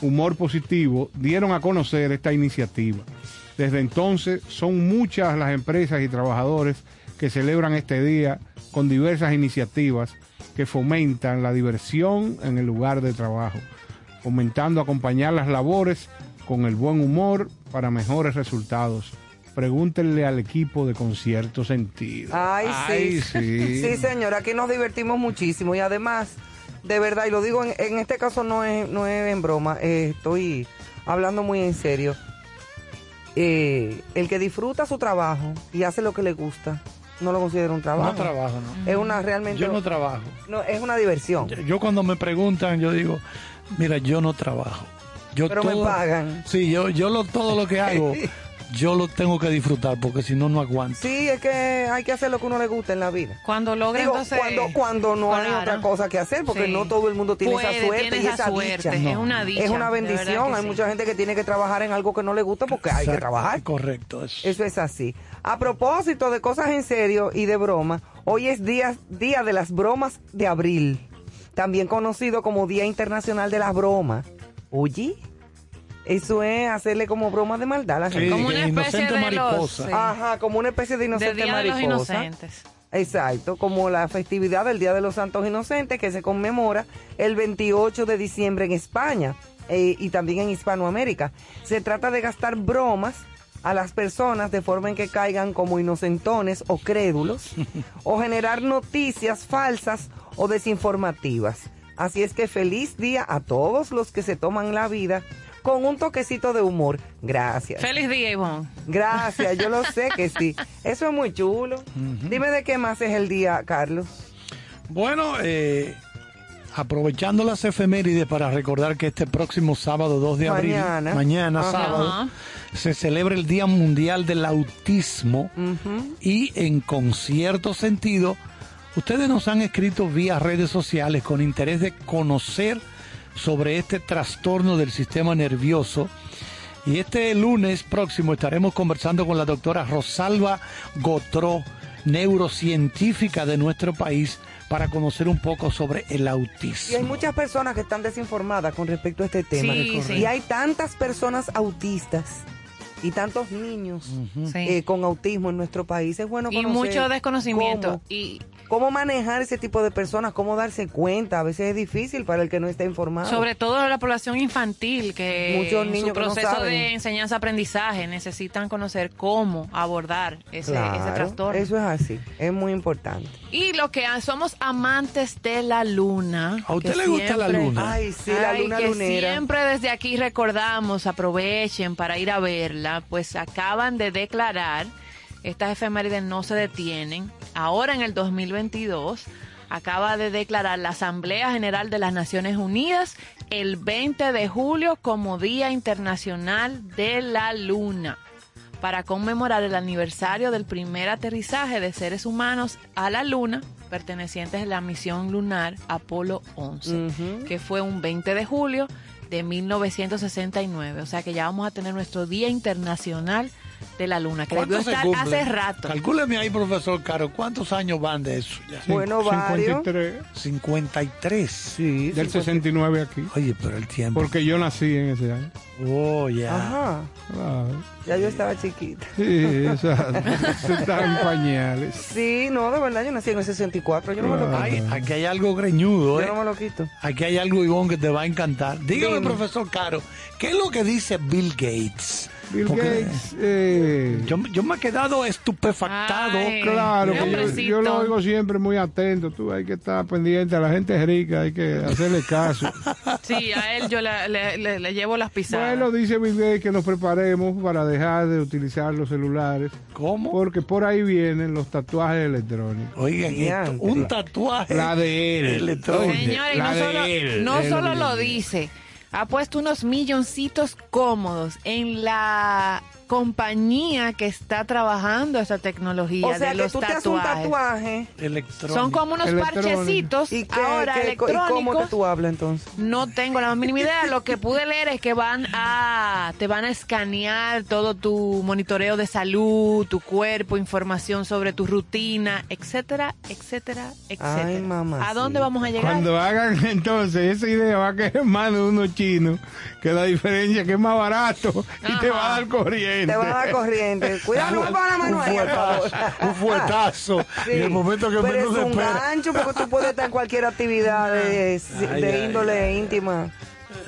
Humor Positivo dieron a conocer esta iniciativa. Desde entonces son muchas las empresas y trabajadores que celebran este día con diversas iniciativas que fomentan la diversión en el lugar de trabajo, fomentando acompañar las labores con el buen humor para mejores resultados. Pregúntenle al equipo de Concierto Sentido. Ay, Ay, sí. sí. Sí, señor, aquí nos divertimos muchísimo y además, de verdad, y lo digo en, en este caso no es, no es en broma, eh, estoy hablando muy en serio. Eh, el que disfruta su trabajo y hace lo que le gusta, no lo considera un trabajo. No trabajo, no. Es una realmente. Yo no trabajo. no, es una diversión. Yo- Yo cuando me preguntan, yo digo, mira, yo no trabajo. Yo Pero me pagan. Sí, yo, yo lo, todo lo que hago, yo lo tengo que disfrutar porque si no, no aguanto. Sí, es que hay que hacer lo que uno le gusta en la vida. Cuando logra Digo, entonces... cuando, cuando no hay otra cosa que hacer, porque Sí. no todo el mundo tiene Puede, esa suerte tiene y esa esa suerte. dicha. Es una dicha. Es una bendición. Hay sí. mucha gente que tiene que trabajar en algo que no le gusta porque hay que trabajar. Correcto. eso. Eso es así. A propósito de cosas en serio y de broma, hoy es día, día de las bromas de abril, también conocido como Día Internacional de las Bromas. Oye, eso es hacerle como broma de maldad a la Sí. Como una especie inocente de mariposa. los... sí. Ajá, como una especie de de inocente Día de los mariposa. Inocentes. Exacto, como la festividad del Día de los Santos Inocentes que se conmemora el 28 de diciembre en España eh, y también en Hispanoamérica. Se trata de gastar bromas a las personas de forma en que caigan como inocentones o crédulos o generar noticias falsas o desinformativas. Así es que feliz día a todos los que se toman la vida con un toquecito de humor. Gracias. Feliz día, Ivonne. Gracias, yo lo sé que sí. Eso es muy chulo. Dime de qué más es el día, Carlos. Bueno, eh, aprovechando las efemérides para recordar que este próximo sábado 2 de abril, Mañana. mañana Ajá. sábado, se celebra el Día Mundial del Autismo y en concierto sentido, ustedes nos han escrito vía redes sociales con interés de conocer sobre este trastorno del sistema nervioso. Y este lunes próximo estaremos conversando con la doctora Rosalba Gotró, neurocientífica de nuestro país, para conocer un poco sobre el Y hay autismo. muchas personas que están desinformadas con respecto a este tema. Sí, y sí. hay tantas personas autistas y tantos niños Sí. eh, con autismo en nuestro país. Es bueno y conocer mucho desconocimiento. Cómo, Y cómo manejar ese tipo de personas, cómo darse cuenta. A veces es difícil para el que no está informado. sobre todo la población infantil, que Muchos niños su que no proceso saben. de enseñanza-aprendizaje necesitan conocer cómo abordar ese, Claro, ese trastorno. Eso es así. Es muy importante. Y lo que somos amantes de la luna. ¿A usted le gusta la luna? Ay, sí, la Ay, luna que lunera. Siempre desde aquí recordamos, aprovechen para ir a verla, pues acaban de declarar, estas efemérides no se detienen, ahora en el 2022 acaba de declarar la Asamblea General de las Naciones Unidas el 20 de julio como Día Internacional de la Luna para conmemorar el aniversario del primer aterrizaje de seres humanos a la Luna pertenecientes a la misión lunar Apolo 11, Ujú. que fue un 20 de julio de 1969. O sea que ya vamos a tener nuestro Día Internacional de la Luna, que debió ¿Cuánto se estar cumple? hace rato. Calcúleme ahí, profesor Caro, ¿cuántos años van de eso? ya? Bueno, varios. 53. 53. Sí, Del 50. 69 aquí. Oye, pero el tiempo. Porque yo nací en ese año. Oh, ya. Ajá. Ah, Ya yo estaba chiquita. sí, exacto. Se estaba en pañales. Sí, no, de verdad, yo nací en el 64. Yo no me lo quito. Ay, aquí hay algo greñudo, Yo ¿eh? no me lo quito. Aquí hay algo, Ivonne, que te va a encantar. Dígame, Dime. profesor Caro, ¿qué es lo que dice Bill Gates? Bill Porque Gates, eh, Yo, yo me he quedado estupefactado. Ay. claro, yo, yo lo oigo siempre muy atento. Tú hay que estar pendiente a la gente rica, hay que hacerle caso. Sí, a él yo le, le- le- le llevo las pisadas. Bueno, dice Bill Gates que nos preparemos para dejar de utilizar los celulares, ¿Cómo? porque por ahí vienen los tatuajes electrónicos. Oigan, esto, un tatuaje. La de él. Electrónico. Señores, no de solo, él, no él solo lo lo dice. Ha puesto unos milloncitos cómodos en la compañía que está trabajando esa tecnología O sea, de que los tú te haces un tatuajes. tatuaje. Electrónico. Son como unos Electrónico. parchecitos ¿Y, qué, ahora qué- ¿Y cómo electrónicos. tú hablas entonces? No tengo la mínima idea. Lo que pude leer es que van a te van a escanear todo tu monitoreo de salud, tu cuerpo, información sobre tu rutina, etcétera, etcétera, etcétera. Ay, mamacita. ¿A dónde vamos a llegar? Cuando hagan entonces esa idea va a caer en manos de unos chinos, que la diferencia es que es más barato y te va a dar corriente. Te van a dar corriente. Cuidado, no para la mano un ahí, fuetazo, un fuetazo. Sí, En el momento que menos es un espera. gancho porque tú puedes estar en cualquier actividad de, Ay, de ay, índole íntima.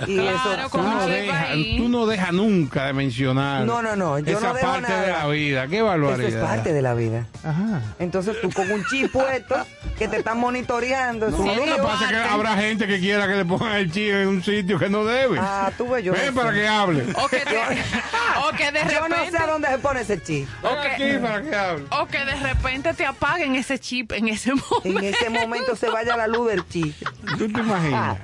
Y Claro, eso. Tú no, dejas, ahí. tú no dejas nunca de mencionar No, no, no, yo esa no dejo parte de la vida. Qué Eso barbaridad. es parte de la vida. Ajá. Entonces tú con un chip puesto que te están monitoreando. No, lo que pasa es que habrá gente que quiera que le pongan el chip en un sitio que no debe. Ah, tú ves, yo Ven para que hable. O que, te- o que de Yo no repente sé a dónde se pone ese chip. Ven Ok. aquí para que hable. o que de repente te apaguen ese chip en ese En momento. ese momento se vaya la luz del chip. ¿Tú te imaginas?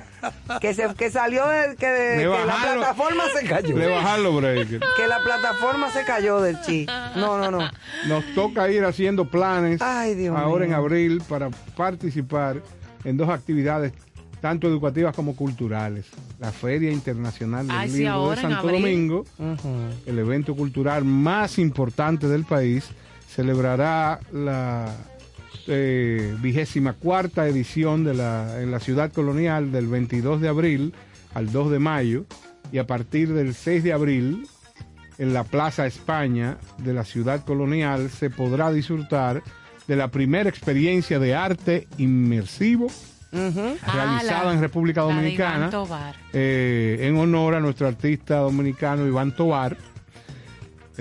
Que, se, que salió de que, que la plataforma se cayó. Le. Que la plataforma se cayó del chip. No, no, no. Nos toca ir haciendo planes Ay, Dios ahora mío. en abril para participar en dos actividades tanto educativas como culturales. La Feria Internacional del Ay, sí, Libro de Santo. Domingo, el evento cultural más importante del país, celebrará la eh, vigésima cuarta edición de la, en la ciudad colonial del 22 de abril al 2 de mayo y a partir del 6 de abril en la Plaza España de la ciudad colonial se podrá disfrutar de la primera experiencia de arte inmersivo realizada la- en República Dominicana eh, en honor a nuestro artista dominicano Iván Tobar.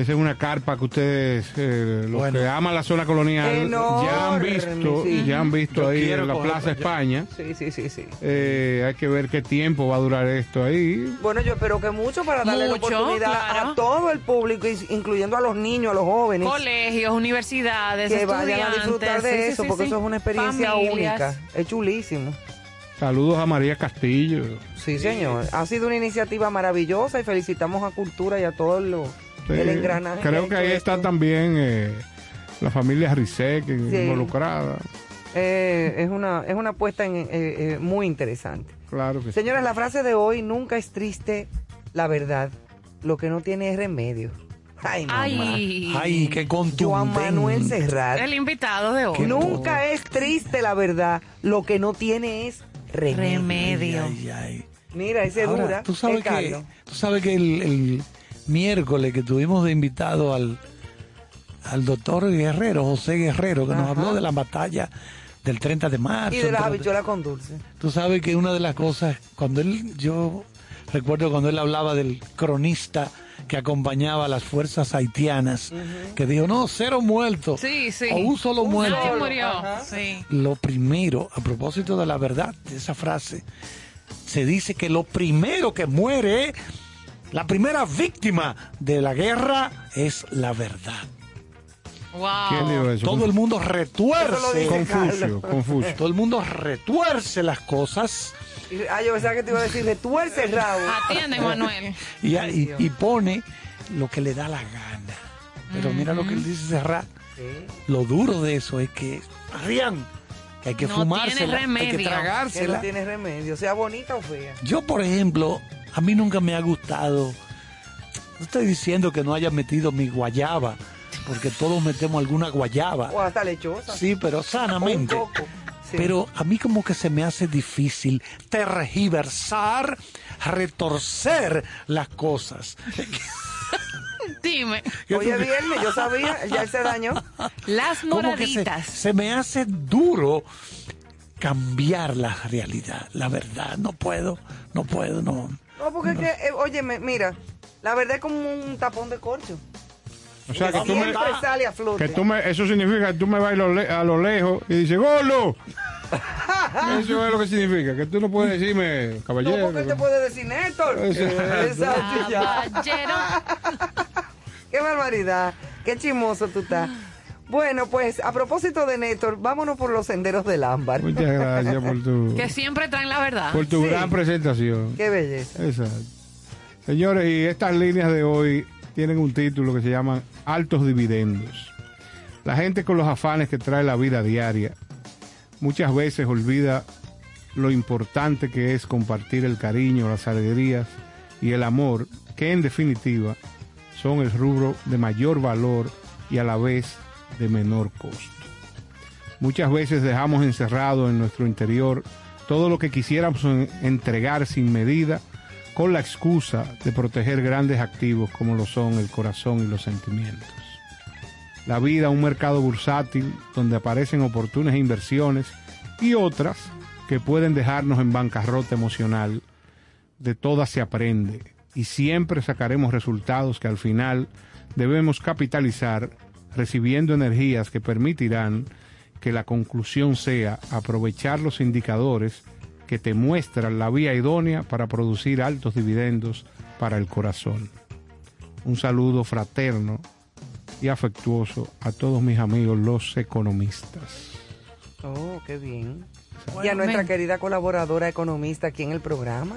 Esa es una carpa que ustedes, eh, los Bueno. que aman la zona colonial, ya han Enorme, visto, sí. ya han visto Yo ahí en la Plaza. España. Sí, sí, sí, sí. Eh, hay que ver qué tiempo va a durar esto ahí. Bueno, yo espero que mucho para darle la oportunidad claro. a todo el público, incluyendo a los niños, a los jóvenes, Colegios, universidades, que vayan a disfrutar de estudiantes, sí, eso, sí, porque sí. eso es una experiencia Familias. única. Es chulísimo. Saludos a María Castillo. Sí, señor. Ha sido una iniciativa maravillosa y felicitamos a Cultura y a todo lo, Sí, el engranaje. creo que ahí está también eh, la familia Rizek Sí. involucrada. Eh, es una es una apuesta en- eh, eh, muy interesante. Claro que sí. Señores, la frase de hoy, nunca es triste la verdad. Lo que no tiene es remedio. Ay, mamá. Ay, Ay, qué contundente. Joan Manuel Serrat. el invitado de hoy. Qué Nunca es triste la verdad. Lo que no tiene es remedio. Remedio. Ay, ay. Mira, ese Ahora, dura. tú sabes es que, tú sabes que el, el miércoles que tuvimos de invitado al, al doctor Guerrero, José Guerrero, que nos habló de la batalla del 30 de marzo. Y de las habichuelas con dulce. Tú sabes que una de las cosas, cuando él, yo recuerdo cuando él hablaba del cronista que acompañaba a las fuerzas haitianas, que dijo, no, cero muertos, Sí, sí. o un solo Un muerto. Nadie solo. murió. Sí. Lo primero, a propósito de la verdad, de esa frase, se dice que lo primero que muere, la primera víctima de la guerra es la verdad. ¿Quién dijo Wow. Todo el mundo retuerce, Confucio. Confucio. todo el mundo retuerce las cosas Ah, yo pensaba que te iba a decir, retuerce el rabo. Atiende, Manuel. y, pone lo que le da la gana. Pero mira lo que él dice Serrat. Sí. Lo duro de eso es que, Adrián, que hay que No fumársela, tiene hay que remedio. Que no tragársela. tiene remedio, sea bonita o fea. Yo, por ejemplo, a mí nunca me ha gustado. No estoy diciendo que no haya metido mi guayaba, porque todos metemos alguna guayaba. O hasta lechosa. Sí, pero un sanamente. Sí. Pero a mí como que se me hace difícil tergiversar, retorcer las cosas. Dime, Hoy es viernes, yo sabía, ya se dañó. las se, moraditas. se me hace duro cambiar la realidad, la verdad. No puedo, no puedo, no. No, porque es que, eh, óyeme, mira, la verdad es como un tapón de corcho. O sea, que tú me, Siempre sale a flote. que tú me, eso significa que tú me vas a lo, le- a lo lejos y dices, ¡Golo! eso es lo que significa, que tú no puedes decirme, no, caballero. porque él te puede decir Néstor. Exacto. Caballero. Qué barbaridad. Qué chismoso tú estás. Bueno, pues a propósito de Néstor, vámonos por los senderos del ámbar. Muchas gracias por tu, Que siempre traen la verdad. por tu Sí. gran presentación. Qué belleza. Exacto. Señores, y estas líneas de hoy tienen un título que se llaman Altos Dividendos. La gente con los afanes que trae la vida diaria muchas veces olvida lo importante que es compartir el cariño, las alegrías y el amor, que en definitiva son el rubro de mayor valor y a la vez de menor costo. Muchas veces dejamos encerrado en nuestro interior todo lo que quisiéramos en- entregar sin medida con la excusa de proteger grandes activos como lo son el corazón y los sentimientos. La vida, un mercado bursátil donde aparecen oportunas inversiones y otras que pueden dejarnos en bancarrota emocional. De todas se aprende y siempre sacaremos resultados que al final debemos capitalizar recibiendo energías que permitirán que la conclusión sea aprovechar los indicadores que te muestran la vía idónea para producir altos dividendos para el corazón. Un saludo fraterno y afectuoso a todos mis amigos los economistas. Oh, qué bien. y a nuestra querida colaboradora economista aquí en el programa.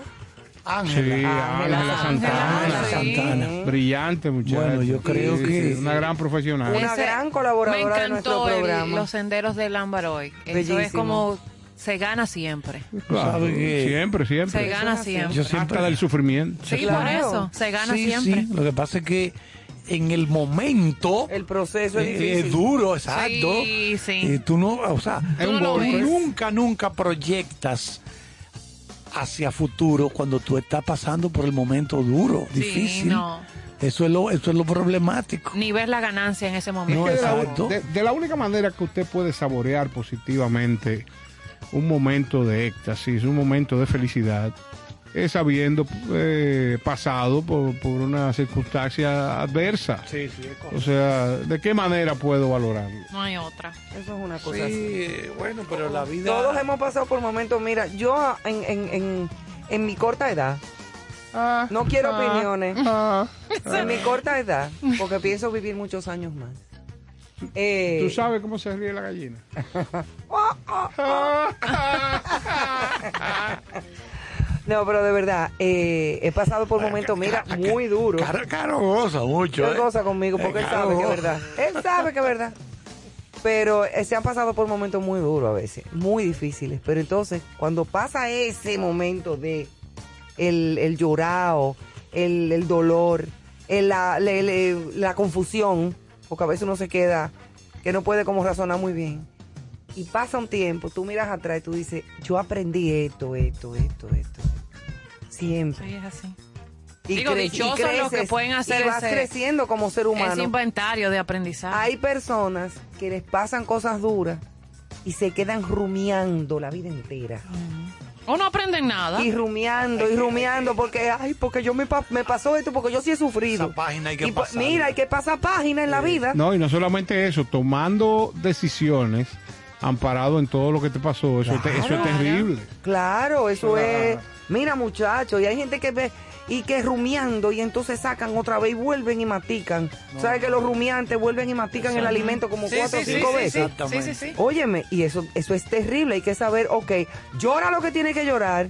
Ángela. Sí, Ángela Ángela Santana, Santana. sí. Santana. Brillante muchacha. Bueno, yo creo que- una gran profesional. Una gran colaboradora me de nuestro encantó el- programa. los senderos del ámbar hoy. Eso Bellísimo. es como se gana siempre. Claro, siempre, siempre. Se gana siempre. Yo siempre Hasta del sufrimiento. Sí, Claro. por eso. Se gana sí, siempre. sí. Lo que pasa es que en el momento El proceso es eh, es duro, exacto. Sí, sí. Y tú no, o sea, Es tú golpe. nunca, nunca proyectas hacia futuro cuando tú estás pasando por el momento duro, Sí, difícil. no. Eso es lo, eso es lo problemático. Ni ves la ganancia en ese momento. No, Es que de, la, de la única manera que usted puede saborear positivamente un momento de éxtasis, un momento de felicidad, es habiendo eh, pasado por, por una circunstancia adversa. Sí, sí, O sea, ¿de qué manera puedo valorarlo? No hay otra. Eso es una cosa así. Sí, bueno, pero la vida. Todos hemos pasado por momentos, mira, yo en, en, en, en mi corta edad, no quiero opiniones, en mi corta edad, porque pienso vivir muchos años más. Eh, ¿Tú sabes cómo se ríe la gallina? no, pero de verdad, eh, he pasado por momentos, mira, muy duros. Caro, Caro goza mucho. Él ¿eh? goza conmigo porque él sabe que es verdad. Él sabe que es verdad. Pero eh, se han pasado por momentos muy duros a veces, muy difíciles. Pero entonces, cuando pasa ese momento de el, el llorado, el, el dolor, el- la, le- le- la confusión, porque a veces uno se queda que no puede como razonar muy bien. Y pasa un tiempo, tú miras atrás y tú dices, yo aprendí esto, esto, esto, esto. Siempre. Sí, es así. Y Digo, y dichosos los que creces, pueden hacer y vas ese- creciendo como ser Ese humano. inventario de aprendizaje. Hay personas que les pasan cosas duras y se quedan rumiando la vida entera. O no aprenden nada. Y rumiando, y rumiando, porque, ay, porque yo me, pa- me pasó esto, porque yo sí he sufrido. Esa página hay que Y pues. Mira, hay que pasar página en la vida. No, y no solamente eso, tomando decisiones amparado en todo lo que te pasó, eso, te- eso es terrible. Claro, eso Claro. es. Mira, muchachos, y hay gente que ve y que rumiando y entonces sacan otra vez y vuelven y matican. ¿Sabes que los rumiantes vuelven y matican el alimento como Sí, cuatro o sí, cinco sí, veces? sí, Exactamente. sí, sí. Óyeme, y eso, eso es terrible, hay que saber, ok, llora lo que tiene que llorar.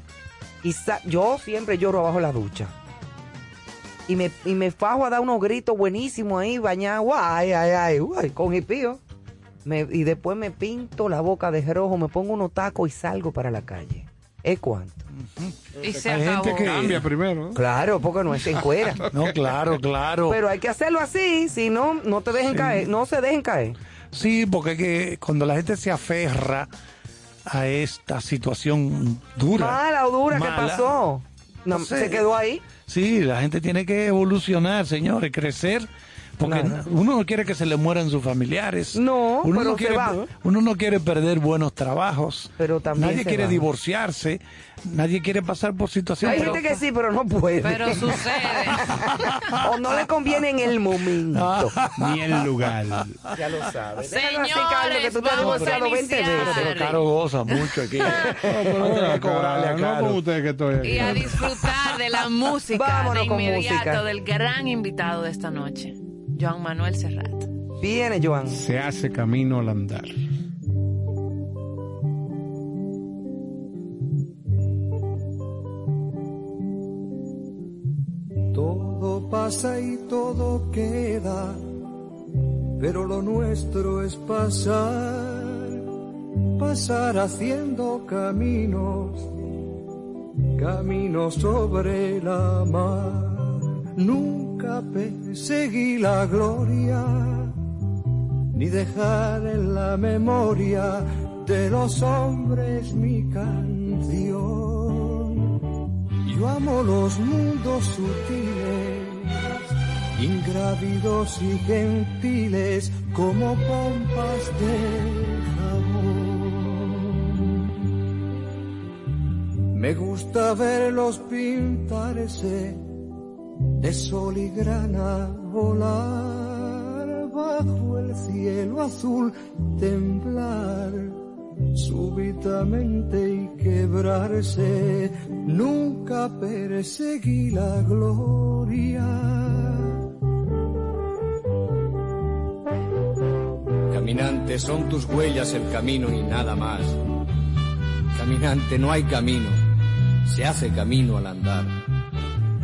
Y sa- yo siempre lloro abajo la ducha. Y me, y me fajo a dar unos gritos buenísimos ahí, bañado, ay, ay, ay, uy, con hipío. Me, y después me pinto la boca de rojo, me pongo unos tacos y salgo para la calle. ¿Es cuánto? Y se Hay acabó. gente que- Cambia primero. ¿no? Claro, porque no es en cuera. No, claro, claro. Pero hay que hacerlo así, si no, no te dejen caer, no se dejen caer. Sí, porque es que cuando la gente se aferra a esta situación dura. Mala o dura, ¿qué mala, pasó? No, No sé. se quedó ahí. Sí, la gente tiene que evolucionar, señores, crecer. Porque uno no quiere que se le mueran sus familiares. No, uno pero no se quiere, van. Uno no quiere perder buenos trabajos. Pero también Nadie quiere van. divorciarse. Nadie quiere pasar por situaciones. Hay gente que sí, pero no puede. Pero sucede. o no le conviene en el momento. Ni el lugar. ya lo sabes. Señores, que tú te has vamos a divorciado 20 iniciar. veces. Pero Caro goza mucho aquí. No, que cobrarle a no Caro. con ustedes que estoy aquí. Y a disfrutar de la música Vámonos de con inmediato música. del gran invitado de esta noche, Joan Manuel Serrat. Viene, Joan. Se hace camino al andar. Todo pasa y todo queda, pero lo nuestro es pasar, pasar haciendo caminos, caminos sobre la mar. Nunca perseguí la gloria, ni dejar en la memoria de los hombres mi canción. Yo amo los mundos sutiles, ingrávidos y gentiles como pompas de jabón. Me gusta verlos pintarse de sol y grana volar bajo el cielo azul, temblar súbitamente y quebrarse. Nunca perseguí la gloria. Caminante, son tus huellas el camino y nada más. Caminante, no hay camino, se hace camino al andar.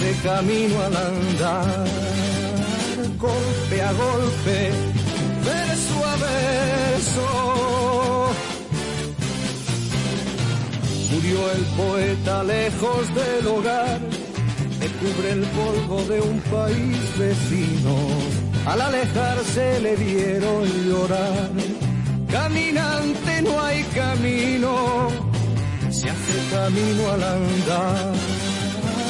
hace camino al andar, golpe a golpe, verso a verso. Murió el poeta lejos del hogar, le cubre el polvo de un país vecino. Al alejarse le vieron llorar. Caminante no hay camino, se hace camino al andar.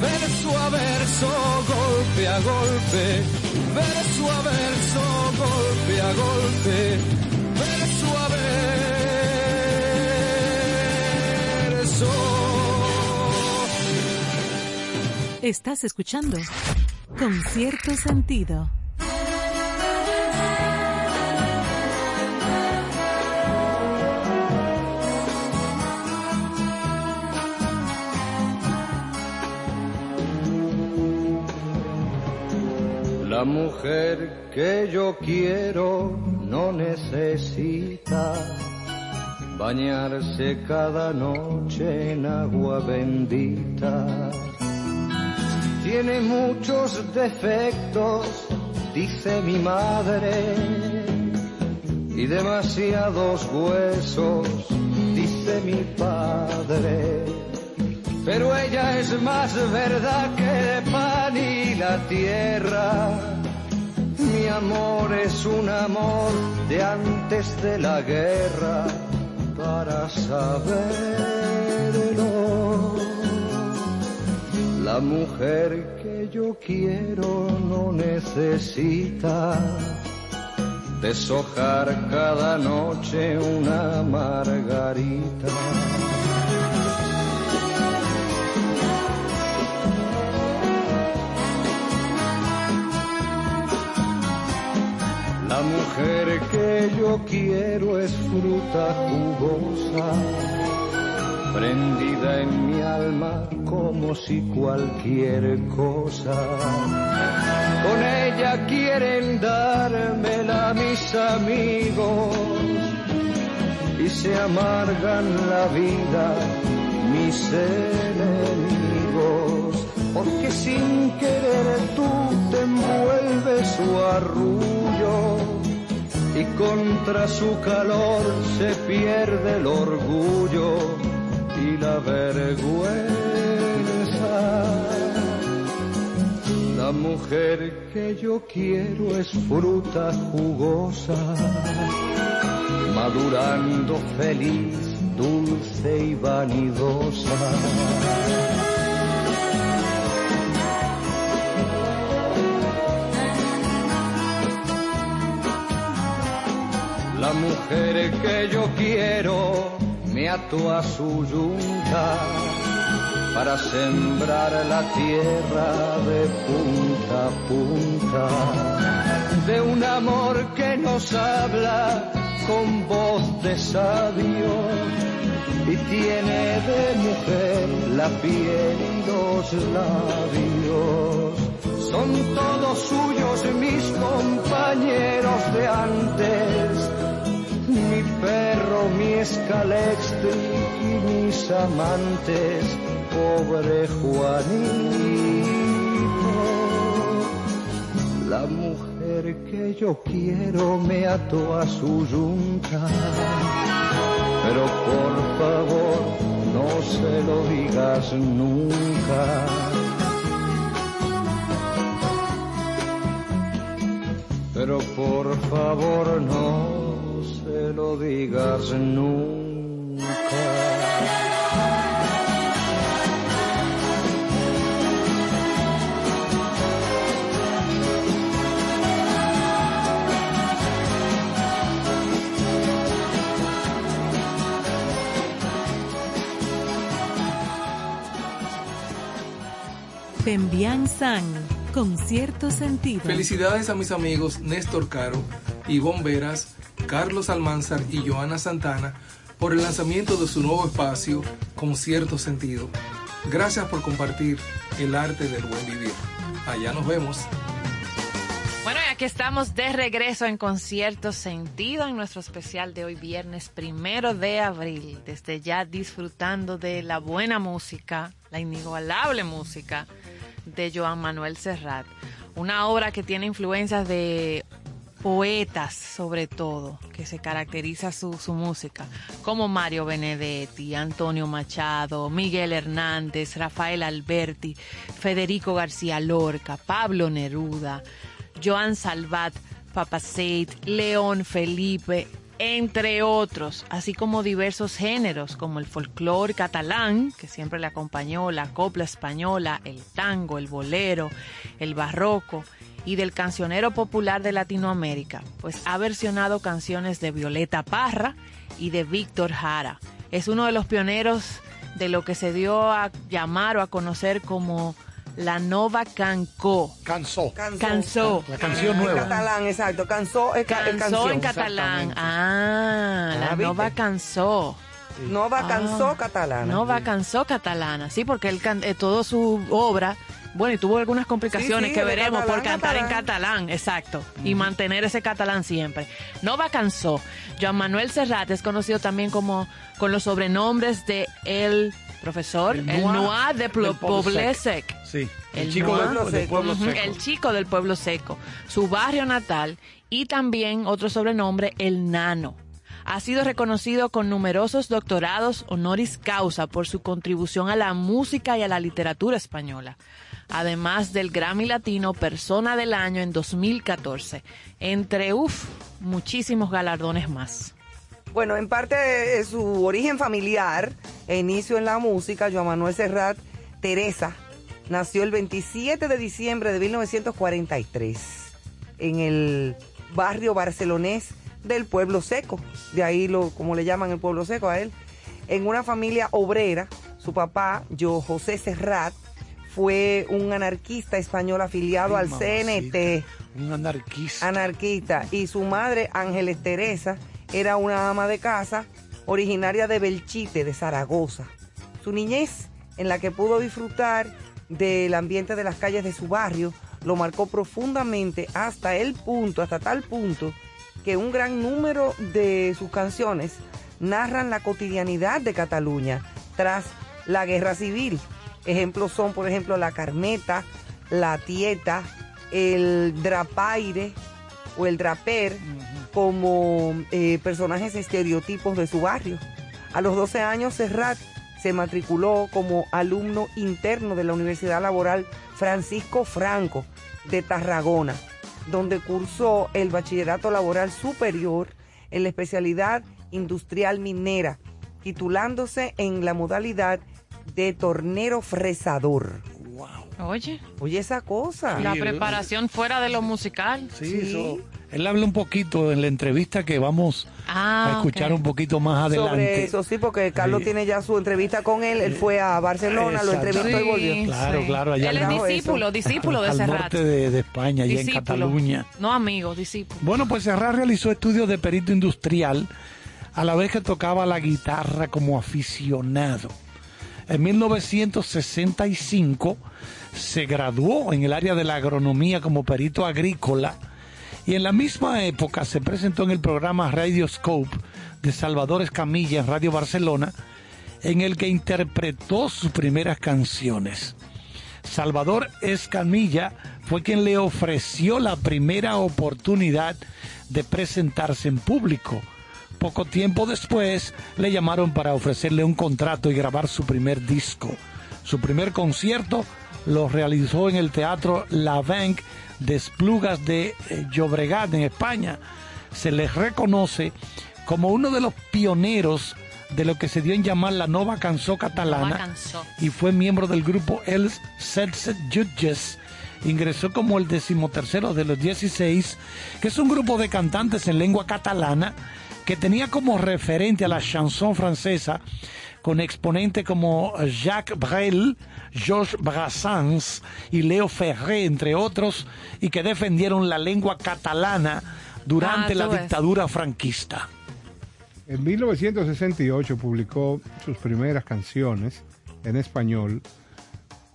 verso a verso, golpe a golpe, verso a verso, golpe a golpe, verso a verso. Estás escuchando con cierto sentido. Mujer que yo quiero no necesita bañarse cada noche en agua bendita. Tiene muchos defectos, dice mi madre, y demasiados huesos, dice mi padre. Pero ella es más verdad que el pan y la tierra. Mi amor es un amor de antes de la guerra para saberlo. La mujer que yo quiero no necesita deshojar cada noche una margarita. La mujer que yo quiero es fruta jugosa, prendida en mi alma como si cualquier cosa. Con ella quieren dármela mis amigos y se amargan la vida mis enemigos, porque sin querer tú te envuelves su arrullo y contra su calor se pierde el orgullo y la vergüenza. La mujer que yo quiero es fruta jugosa, madurando feliz, dulce y vanidosa. La mujer que yo quiero me ató a su yunta para sembrar la tierra de punta a punta, de un amor que nos habla con voz de sabio y tiene de mujer la piel y los labios. Son todos suyos mis compañeros de antes, mi perro, mi escalextric y mis amantes, pobre Juanito. La mujer que yo quiero me ató a su yunta, pero por favor no se lo digas nunca. Pero por favor no lo digas nunca. Pembian San, con cierto sentido. Felicidades a mis amigos Néstor Caro, Ivonne Veras, Carlos Almanzar y Joana Santana por el lanzamiento de su nuevo espacio con cierto sentido. Gracias por compartir el arte del buen vivir. Allá nos vemos. Bueno, y aquí estamos de regreso en Concierto Sentido en nuestro especial de hoy, viernes primero de abril. Desde ya disfrutando de la buena música, la inigualable música de Joan Manuel Serrat. Una obra que tiene influencias de poetas, sobre todo, que se caracteriza su, su música, como Mario Benedetti, Antonio Machado, Miguel Hernández, Rafael Alberti, Federico García Lorca, Pablo Neruda, Joan Salvat, Papaseit, León Felipe, entre otros, así como diversos géneros como el folclore catalán, que siempre le acompañó, la copla española, el tango, el bolero, el barroco, y del cancionero popular de Latinoamérica, pues ha versionado canciones de Violeta Parra y de Víctor Jara. Es uno de los pioneros de lo que se dio a llamar o a conocer como la Nova Cancó. Cansó. Cansó. La canción En nueva. catalán, exacto. Cansó es, ca- es Cansó canción. en catalán. Ah, Ah, la ¿viste? Nova Cansó. Nova cansó Ah, catalana. Nova Cansó catalana, sí, porque él can- eh, toda su obra, bueno, y tuvo algunas complicaciones Sí, sí, que veremos por catalán, cantar en catalán. exacto, y mantener ese catalán siempre. Nova Cansó. Joan Manuel Serrat es conocido también como con los sobrenombres de el profesor, El el, Noir Noir de del Plo- Pueblo Poble Sec. Sec. Sí. El, El chico del, pueblo seco. El chico del pueblo seco, su barrio natal y también otro sobrenombre, el nano. Ha sido reconocido con numerosos doctorados honoris causa por su contribución a la música y a la literatura española, además del Grammy Latino Persona del Año en 2014, entre, uff, muchísimos galardones más. Bueno, en parte de su origen familiar e inicio en la música, Joan Manuel Serrat Teresa nació el 27 de diciembre de 1943 en el barrio barcelonés del Pueblo Seco, de ahí lo como le llaman el Pueblo Seco a él, en una familia obrera. Su papá, yo José Serrat, fue un anarquista español afiliado Ay, al mamacita. CNT Un anarquista. anarquista y su madre Ángeles Teresa era una ama de casa originaria de Belchite, de Zaragoza. Su niñez, en la que pudo disfrutar del ambiente de las calles de su barrio, lo marcó profundamente hasta el punto, hasta tal punto, que un gran número de sus canciones narran la cotidianidad de Cataluña tras la guerra civil. Ejemplos son, por ejemplo, La Carmeta, La Tieta, El Drapaire o El Draper, como eh, personajes estereotipos de su barrio. A los 12 años, Serrat se matriculó como alumno interno de la Universidad Laboral Francisco Franco de Tarragona, donde cursó el bachillerato laboral superior en la especialidad industrial minera, titulándose en la modalidad de tornero fresador. Oye, Oye, esa cosa. la Sí, preparación fuera de lo musical. Sí, Sí. eso- él habla un poquito en la entrevista que vamos Ah, a escuchar un poquito más adelante. Sobre eso, sí, porque Carlos Sí. tiene ya su entrevista con él. Él fue a Barcelona, lo entrevistó y Sí, volvió. Claro, claro, allá Él es discípulo, discípulo de al Serrat. norte de, de España, allá en. Cataluña. No amigo, discípulo. Bueno, pues Serrat realizó estudios de perito industrial a la vez que tocaba la guitarra como aficionado. En 1965 se graduó en el área de la agronomía como perito agrícola y en la misma época se presentó en el programa Radioscope de Salvador Escamilla en Radio Barcelona, en el que interpretó sus primeras canciones. Salvador Escamilla fue quien le ofreció la primera oportunidad de presentarse en público. Poco tiempo después le llamaron para ofrecerle un contrato y grabar su primer disco. Su primer concierto lo realizó en el Teatro La Banque de Esplugas de eh, Llobregat, en España. Se les reconoce como uno de los pioneros de lo que se dio en llamar la Nova Cançó Catalana y fue miembro del grupo Els Setze Jutges. Ingresó como el decimotercero de los 16, que es un grupo de cantantes en lengua catalana que tenía como referente a la chanson francesa con exponentes como Jacques Brel, Georges Brassens y Leo Ferré, entre otros, y que defendieron la lengua catalana durante Ah, la ves. dictadura franquista. En 1968 publicó sus primeras canciones en español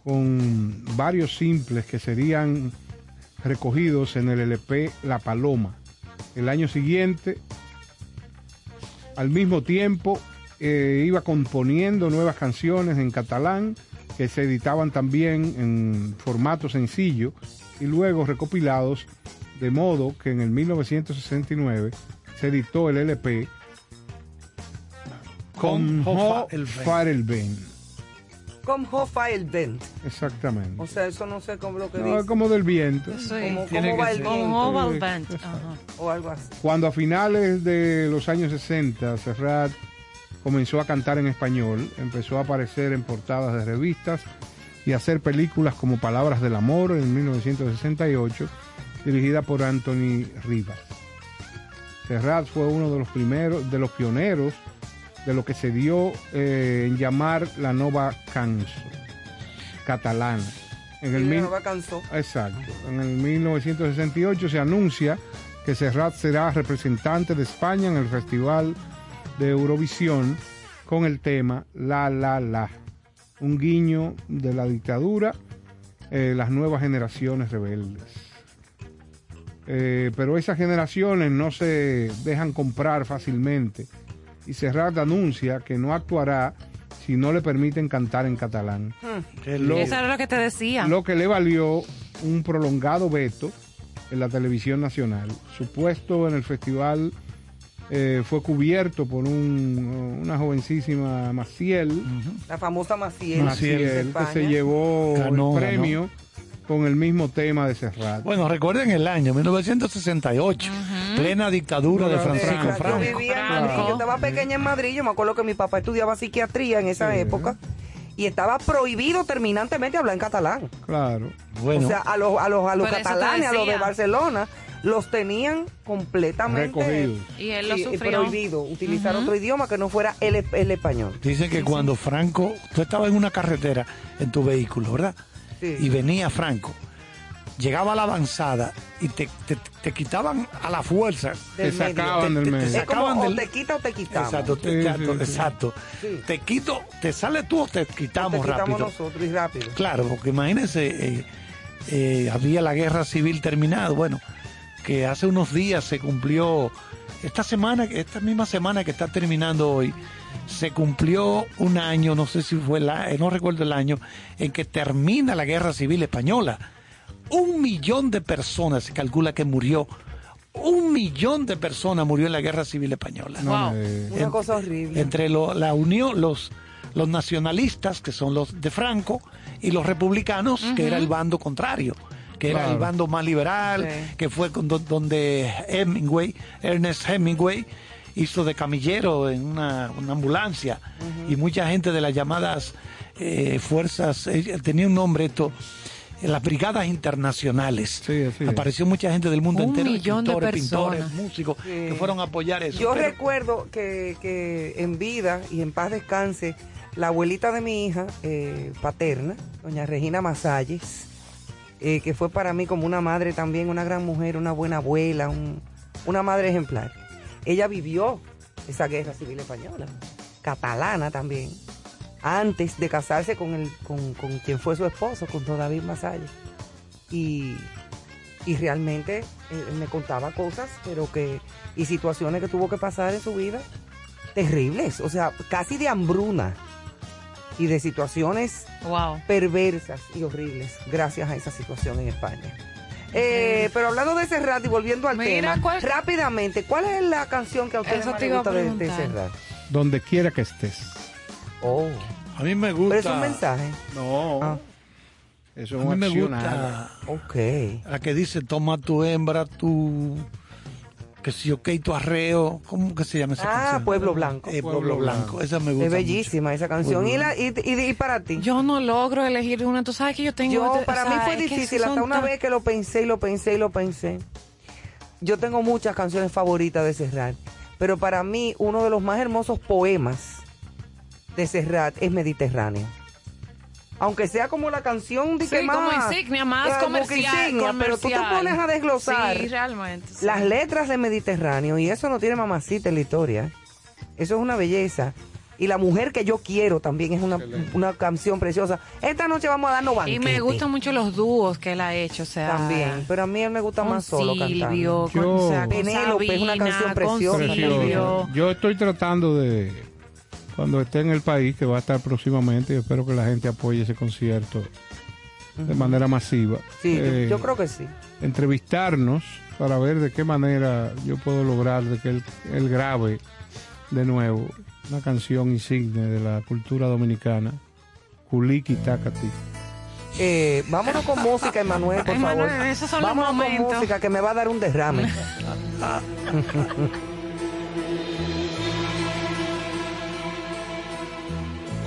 con varios simples que serían recogidos en el LP La Paloma. El año siguiente, al mismo tiempo, eh, iba componiendo nuevas canciones en catalán que se editaban también en formato sencillo y luego recopilados, de modo que en el 1969 se editó el LP con Ho el Farelben. Como Hoffa el Bent. Exactamente. O sea, eso no sé cómo lo que No, dice. como del viento. Sí. Como- tiene ¿Cómo que va el ser. Con viento? Ajá. O algo así. Cuando a finales de los años 60 Serrat comenzó a cantar en español, empezó a aparecer en portadas de revistas y a hacer películas como Palabras del Amor en 1968, dirigida por Anthony Rivas. Serrat fue uno de los primeros, de los pioneros de lo que se dio eh, en llamar la Nova Canso catalana. En el mil-. Exacto. En el 1968 se anuncia que Serrat será representante de España en el Festival de Eurovisión con el tema La La La, un guiño de la dictadura, eh, las nuevas generaciones rebeldes. Eh, pero esas generaciones no se dejan comprar fácilmente y Serrat anuncia que no actuará si no le permiten cantar en catalán. Lo- Eso era lo que te decía. lo que le valió un prolongado veto en la televisión nacional. Su puesto en el festival eh, fue cubierto por un- una jovencísima Maciel, La famosa Maciel. Maciel, que se llevó Ganó, el premio con el mismo tema de Serrat. Bueno, recuerden el año 1968, plena dictadura de Francisco. Franco. Yo vivía en. Madrid, yo estaba pequeña en Madrid, yo me acuerdo que mi papá estudiaba psiquiatría en esa Sí. época y estaba prohibido terminantemente hablar en catalán. Claro. Bueno, O sea, a los, a los, a los catalanes, a los de. Barcelona, los tenían completamente Recogidos. Y él lo sufrió. prohibido utilizar otro idioma que no fuera el, el español. dicen que cuando Franco, tú estabas en una carretera en tu vehículo, ¿verdad? Sí. Y venía Franco, llegaba a la avanzada y te, te- te quitaban a la fuerza. Te Del medio. sacaban Te- del te- te medio. Como sacaban o del- te quita o te quitamos. Exacto, te, Sí, exacto, sí, sí. exacto. Sí. Te quito, te sale tú o te te quitamos quitamos rápido. nosotros y rápido. Claro, porque imagínense, eh, eh, había la guerra civil terminada, bueno, que hace unos días se cumplió, esta semana, esta misma semana que está terminando hoy, se cumplió un año, no sé si fue la, eh, no recuerdo el año, en que termina la guerra civil española. Un millón de personas se calcula que murió un millón de personas murió en la guerra civil española. No Wow. Una cosa horrible. Entre lo- la unión, los, los nacionalistas, que son los de Franco, y los republicanos, que era el bando contrario, que era el bando más liberal, Sí. que fue con- donde Hemingway, Ernest Hemingway, hizo de camillero en una, una ambulancia. Y mucha gente de las llamadas eh, fuerzas, eh, tenía un nombre esto, eh, las brigadas internacionales. Sí. Apareció mucha gente del mundo Un entero, millón de pintores, músicos, Sí. que fueron a apoyar eso. Yo Pero- recuerdo que, que en vida y en paz descanse, la abuelita de mi hija eh, paterna, doña Regina Masalles, que fue para mí como una madre también, una gran mujer, una buena abuela, un- una madre ejemplar. Ella vivió esa guerra civil española, catalana también, antes de casarse con, el, con, con quien fue su esposo, con don David Masalles. Y, y realmente eh, me contaba cosas, pero que, y situaciones que tuvo que pasar en su vida terribles, o sea, casi de hambruna y de situaciones Wow. perversas y horribles gracias a esa situación en España. Eh, pero hablando de Serrat y volviendo al Mira, tema, ¿cuál- rápidamente, ¿cuál es la canción que a ustedes Eso más te les iba a gusta de, de preguntar. Serrat? Donde quiera que estés. Oh, A mí me gusta. pero es un mensaje. No. Ah. Eso A es mí un me accionar. gusta Ok. la que dice toma tu hembra, tu que si ok, tu arreo, ¿cómo que se llama esa Ah, canción? Pueblo Blanco. Eh, Pueblo, Pueblo Blanco. Blanco. esa me gusta. Es bellísima esa canción. ¿Y, la, y, y- y para ti? Yo no logro elegir una. Tú sabes que yo tengo. Yo, este- para o mí sea, fue es que difícil, hasta una tan- vez que lo pensé y lo pensé y lo pensé. Yo tengo muchas canciones favoritas de Serrat, pero para mí uno de los más hermosos poemas de Serrat es Mediterráneo. Aunque sea como la canción de Sí, que más, como insignia, más eh, como que comercial, insignia, pero tú te pones a desglosar Sí, realmente. sí. las letras de Mediterráneo y eso no tiene mamacita en la historia. Eso es una belleza. Y La mujer que yo quiero también es una, una canción preciosa. Esta noche vamos a darnos Y banquete. me gustan mucho los dúos que él ha hecho, o sea. También, pero a mí él me gusta con más solo Silvio, cantando. con, o sea, con Penélope es una Sabina, canción preciosa. Yo estoy tratando de, cuando esté en el país, que va a estar próximamente, y espero que la gente apoye ese concierto de manera masiva. Sí, yo- Eh, yo creo que sí. Entrevistarnos para ver de qué manera yo puedo lograr de que él, él grabe de nuevo una canción insigne de la cultura dominicana, Kuliki Takati. Eh, vámonos con música, Emanuel, por Emanuel, favor. esos son los vámonos con música que me va a dar un derrame.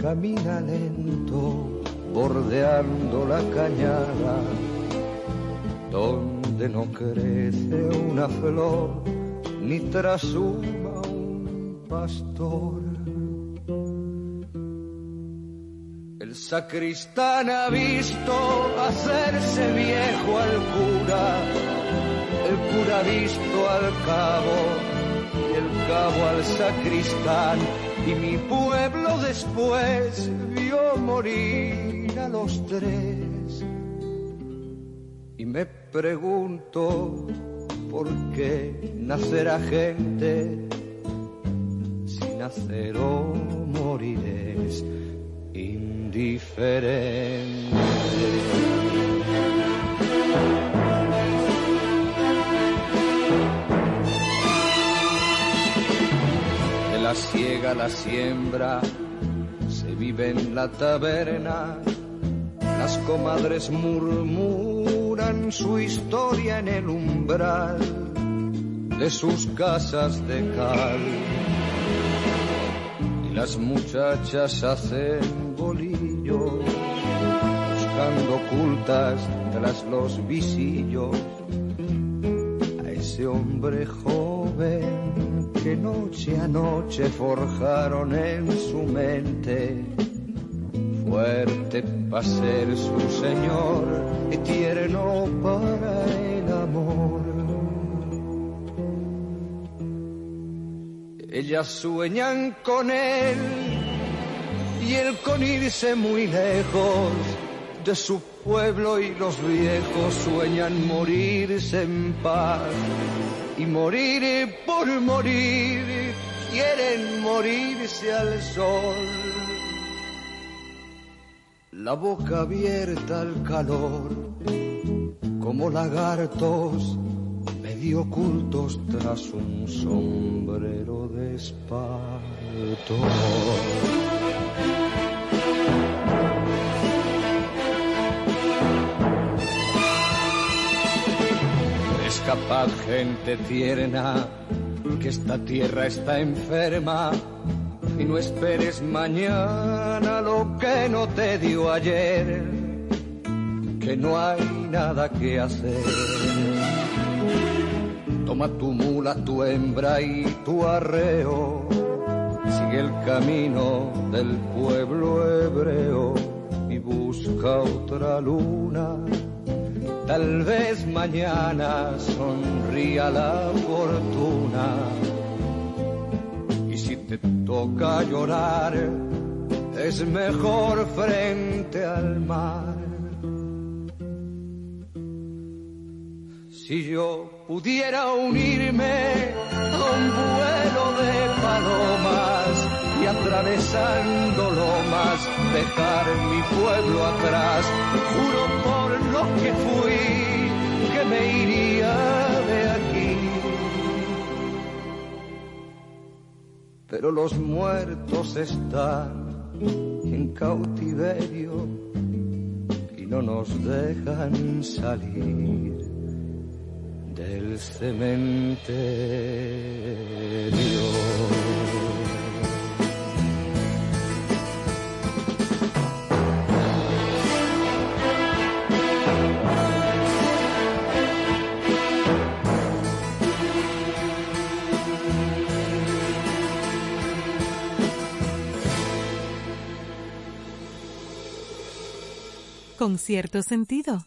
camina lento, bordeando la cañada, donde no crece una flor, ni trasuma un pastor. El sacristán ha visto hacerse viejo al cura, el cura ha visto al cabo, y el cabo al sacristán, y mi pueblo después vio morir a los tres. Y me pregunto por qué nacerá gente si nacer o morir es indiferente. La siega a la siembra se vive en la taberna. Las comadres murmuran su historia en el umbral de sus casas de cal. Y las muchachas hacen bolillos, buscando ocultas tras los visillos a ese hombre joven que noche a noche forjaron en su mente. Fuerte para ser su señor y tierno para el amor. Ellas sueñan con él y él con irse muy lejos de su pueblo y los viejos sueñan morirse en paz y morir por morir quieren morirse al sol. La boca abierta al calor, como lagartos medio ocultos tras un sombrero de espanto. Escapad gente tierna, que esta tierra está enferma y no esperes mañana lo que no te dio ayer, que no hay nada que hacer. Toma tu mula, tu hembra y tu arreo, sigue el camino del pueblo hebreo y busca otra luna. Tal vez mañana sonría la fortuna y si te toca llorar es mejor frente al mar. Si yo pudiera unirme a un vuelo de palomas y atravesando lomas dejar mi pueblo atrás, juro por lo que fui que me iría de aquí. Pero los muertos están en cautiverio y no nos dejan salir del cementerio. Con cierto sentido.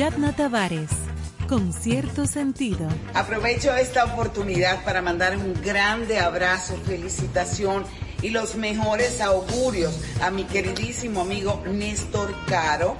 Yadna Tavares, con cierto sentido. Aprovecho esta oportunidad para mandar un grande abrazo, felicitación y los mejores augurios a mi queridísimo amigo Néstor Caro,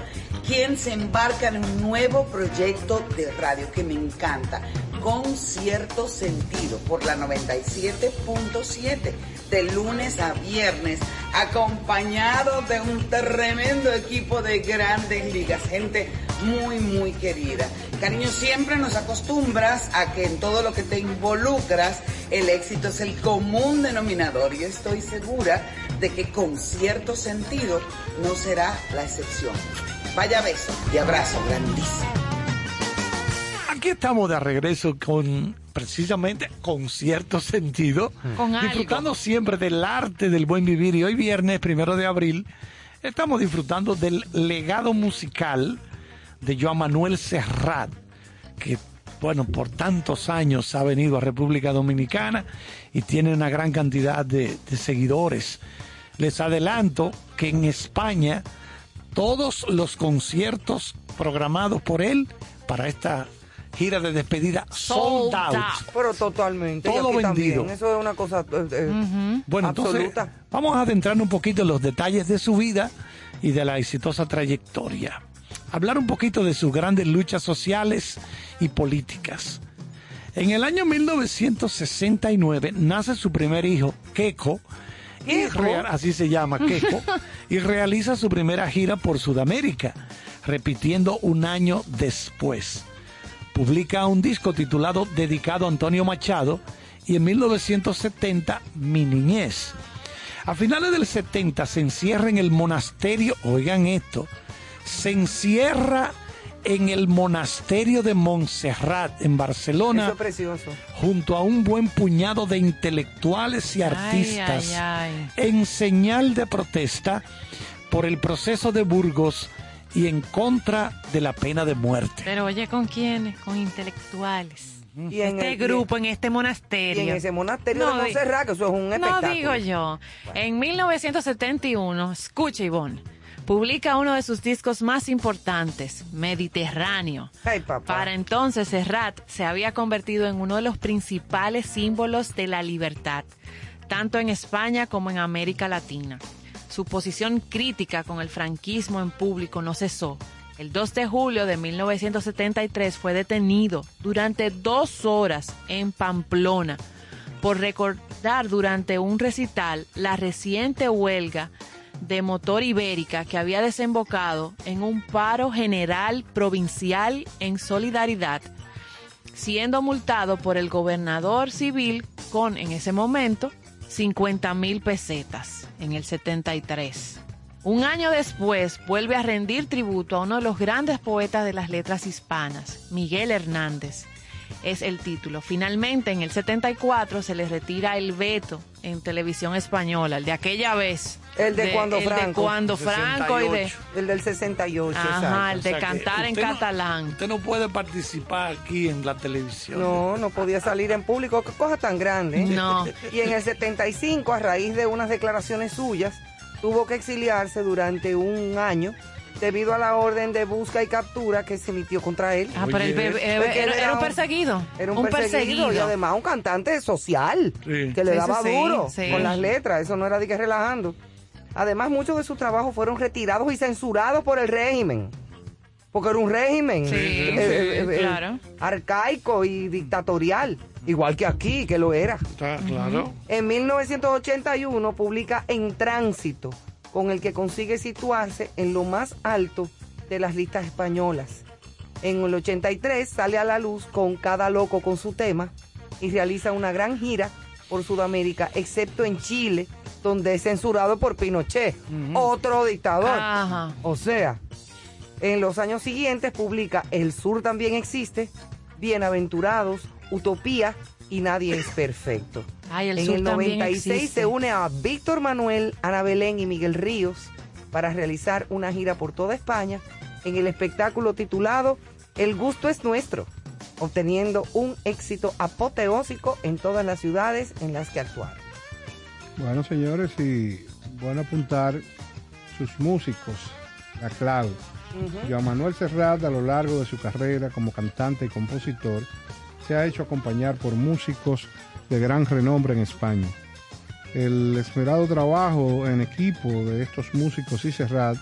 quien se embarca en un nuevo proyecto de radio que me encanta, con cierto sentido, por la 97.7, de lunes a viernes, acompañado de un tremendo equipo de grandes ligas, gente muy, muy querida. Cariño, siempre nos acostumbras a que en todo lo que te involucras, el éxito es el común denominador y estoy segura de que con cierto sentido no será la excepción. Vaya beso y abrazo grandísimo. Aquí estamos de regreso con precisamente con cierto sentido, Con algo. disfrutando siempre del arte del buen vivir y hoy viernes, primero de abril, estamos disfrutando del legado musical de Joan Manuel Serrat, que bueno, por tantos años ha venido a República Dominicana y tiene una gran cantidad de, de seguidores. Les adelanto que en España todos los conciertos programados por él para esta gira de despedida sold Sold out. out. Pero totalmente. Todo vendido. también. Eso es una cosa eh, eh, Bueno, entonces vamos a adentrarnos un poquito en los detalles de su vida y de la exitosa trayectoria. Hablar un poquito de sus grandes luchas sociales y políticas. En el año 1969 nace su primer hijo, Keiko, así se llama, Keiko, y realiza su primera gira por Sudamérica, repitiendo un año después. Publica un disco titulado Dedicado a Antonio Machado y en 1970 Mi Niñez. A finales del 70 se encierra en el monasterio, oigan esto, se encierra en el monasterio de Montserrat en Barcelona junto a un buen puñado de intelectuales y Ay, artistas ay, ay. en señal de protesta por el proceso de Burgos y en contra de la pena de muerte. Pero oye, ¿con quiénes? Con intelectuales. Y en este el- grupo, en este Y monasterio. en ese monasterio No, de Montserrat, que eso es un No espectáculo. digo yo. En 1971, escucha Ivonne, publica uno de sus discos más importantes, Mediterráneo. Papá. Para entonces, Serrat se había convertido en uno de los principales símbolos de la libertad, tanto en España como en América Latina. Su posición crítica con el franquismo en público no cesó. El 2 de julio de 1973 fue detenido durante dos horas en Pamplona por recordar durante un recital la reciente huelga de motor ibérica que había desembocado en un paro general provincial en solidaridad, siendo multado por el gobernador civil con, en ese momento, 50 mil pesetas en el 73. Un año después vuelve a rendir tributo a uno de los grandes poetas de las letras hispanas, Miguel Hernández. Es el título. Finalmente, en el 74 se le retira el veto en televisión española, el de aquella vez. El de cuando el de Franco. cuando Franco y de... 68. El del 68, Ajá, exacto. el de O sea que cantar en no- catalán. usted no puede participar aquí en la televisión. No, no podía salir en público. Qué cosa tan grande. ¿eh? No. Y en el 75, a raíz de unas declaraciones suyas, tuvo que exiliarse durante un año debido a la orden de busca y captura que se emitió contra él. Ah, pero el bebé- él era, era un perseguido. Era un, perseguido, y además un cantante social Sí. que le daba sí, duro sí. con las letras. Eso no era de que relajando. Además, muchos de sus trabajos fueron retirados y censurados por el régimen. Porque era un régimen Sí, eh, sí, claro. arcaico y dictatorial, igual que aquí, que lo era. Está claro. En 1981 publica En Tránsito, con el que consigue situarse en lo más alto de las listas españolas. En el 83 sale a la luz con Cada Loco con su tema y realiza una gran gira por Sudamérica, excepto en Chile, donde es censurado por Pinochet, otro dictador. Ajá. O sea, en los años siguientes publica El Sur también existe, Bienaventurados, Utopía y Nadie es perfecto. Ay, el en sur el también 96 existe. se une a Víctor Manuel, Ana Belén y Miguel Ríos para realizar una gira por toda España en el espectáculo titulado El gusto es nuestro, obteniendo un éxito apoteósico en todas las ciudades en las que actuaron. Bueno, señores, y bueno apuntar sus músicos, la clave. Joan Manuel Serrat, a lo largo de su carrera como cantante y compositor, se ha hecho acompañar por músicos de gran renombre en España. El esmerado trabajo en equipo de estos músicos y Serrat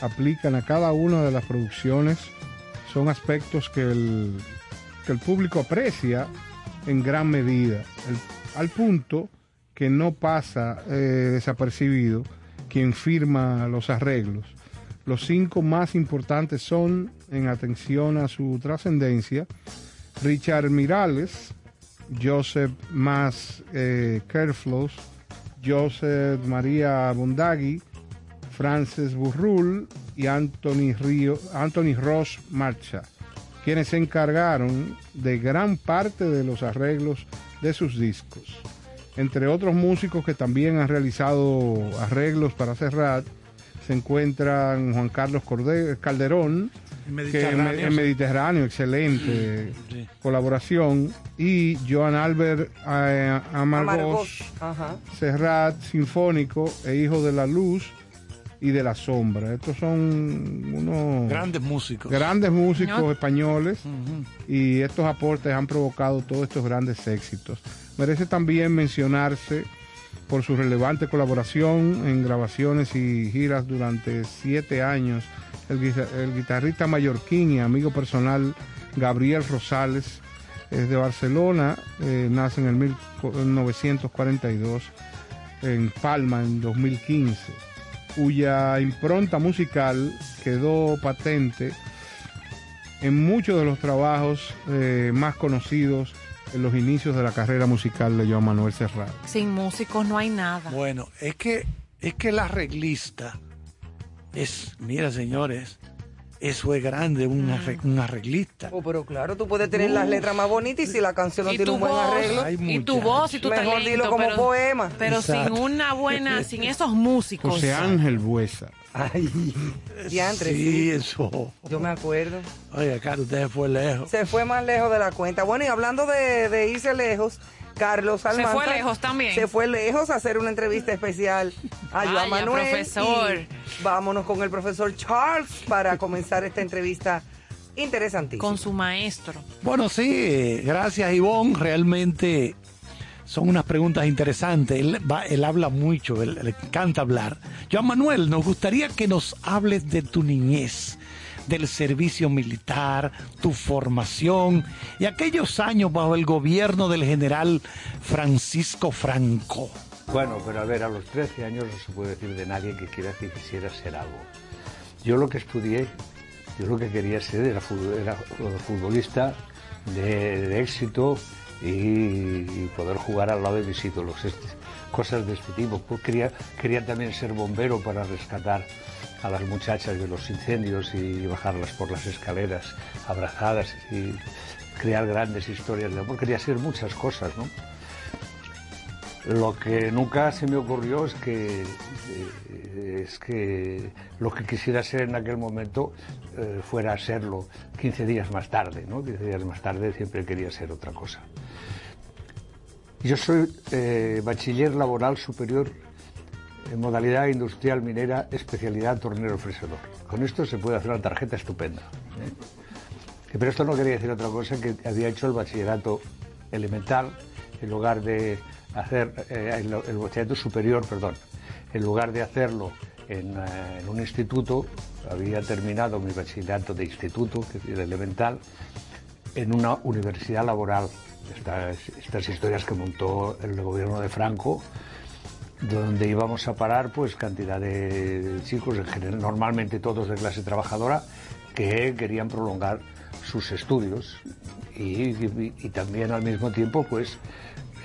aplican a cada una de las producciones son aspectos que el, que el público aprecia en gran medida, al punto que no pasa eh, desapercibido quien firma los arreglos. Los cinco más importantes son, en atención a su trascendencia, Richard Mirales, Joseph Mas eh, Kerflos, Joseph María Bondagui, Frances Burrul y Anthony, Ross Marcha, quienes se encargaron de gran parte de los arreglos de sus discos. Entre otros músicos que también han realizado arreglos para Serrat, se encuentran Juan Carlos Calderón, En que en, Mediterráneo, en sí. Mediterráneo, excelente Sí. colaboración, y Joan Albert eh, ajá. Serrat Sinfónico e Hijo de la Luz y de la Sombra. Estos son unos Grandes músicos. grandes músicos No. españoles y estos aportes han provocado todos estos grandes éxitos. Merece también mencionarse por su relevante colaboración en grabaciones y giras durante siete años el, guitarrista mallorquín y amigo personal Gabriel Rosales es de Barcelona, eh, nace en el 1942 en Palma en 2015, cuya impronta musical quedó patente en muchos de los trabajos eh, más conocidos en los inicios de la carrera musical de Joan Manuel Serrat. Sin músicos no hay nada. Bueno, es que, es que el arreglista es, mira señores, eso es grande, un, arre- un arreglista. Oh, pero claro, tú puedes tener las letras más bonitas y si la canción no tiene un buen voz, arreglo. Y tu voz y tu Mejor talento, dilo como pero, poema. pero sin una buena, sin esos músicos. José Ángel Buesa. Ay, diantre, Sí, sí. eso. Yo me acuerdo. Oye, Carlos, usted fue lejos. Se fue más lejos de la cuenta. Bueno, y hablando de, de irse lejos, Carlos Se Almanzar... fue lejos también. Se fue lejos a hacer una entrevista especial a Vaya, Joan Manuel. profesor. y vámonos con el profesor Charles para comenzar esta entrevista interesantísima. Con su maestro. Bueno, sí, eh, gracias Ivonne. Realmente son unas preguntas interesantes. Él, va- él habla mucho, él, le encanta hablar. Joan Manuel, nos gustaría que nos hables de tu niñez, del servicio militar, tu formación y aquellos años bajo el gobierno del general Francisco Franco. Bueno, pero a ver, a los 13 años no se puede decir de nadie que quiera que quisiera ser algo. Yo lo que estudié, yo lo que quería ser era, fu- era futbolista de, de éxito y, y poder jugar al lado de mis ídolos, este- cosas de este tipo. Pues quería, quería también ser bombero para rescatar a las muchachas de los incendios y bajarlas por las escaleras abrazadas y crear grandes historias de amor. Quería ser muchas cosas, ¿no? Lo que nunca se me ocurrió es que, eh, es que lo que quisiera ser en aquel momento eh, fuera serlo 15 días más tarde, ¿no? 15 días más tarde siempre quería ser otra cosa. Yo soy eh, bachiller laboral superior en modalidad industrial minera, especialidad tornero fresador. Con esto se puede hacer una tarjeta estupenda. ¿eh? Pero esto no quería decir otra cosa que había hecho el bachillerato elemental en lugar de hacer eh, el, el bachillerato superior, perdón, en lugar de hacerlo en, eh, en un instituto, había terminado mi bachillerato de instituto, que era elemental, en una universidad laboral. Estas historias que montó el gobierno de Franco, donde íbamos a parar pues cantidad de chicos, en general, normalmente todos de clase trabajadora, que querían prolongar sus estudios y, también al mismo tiempo pues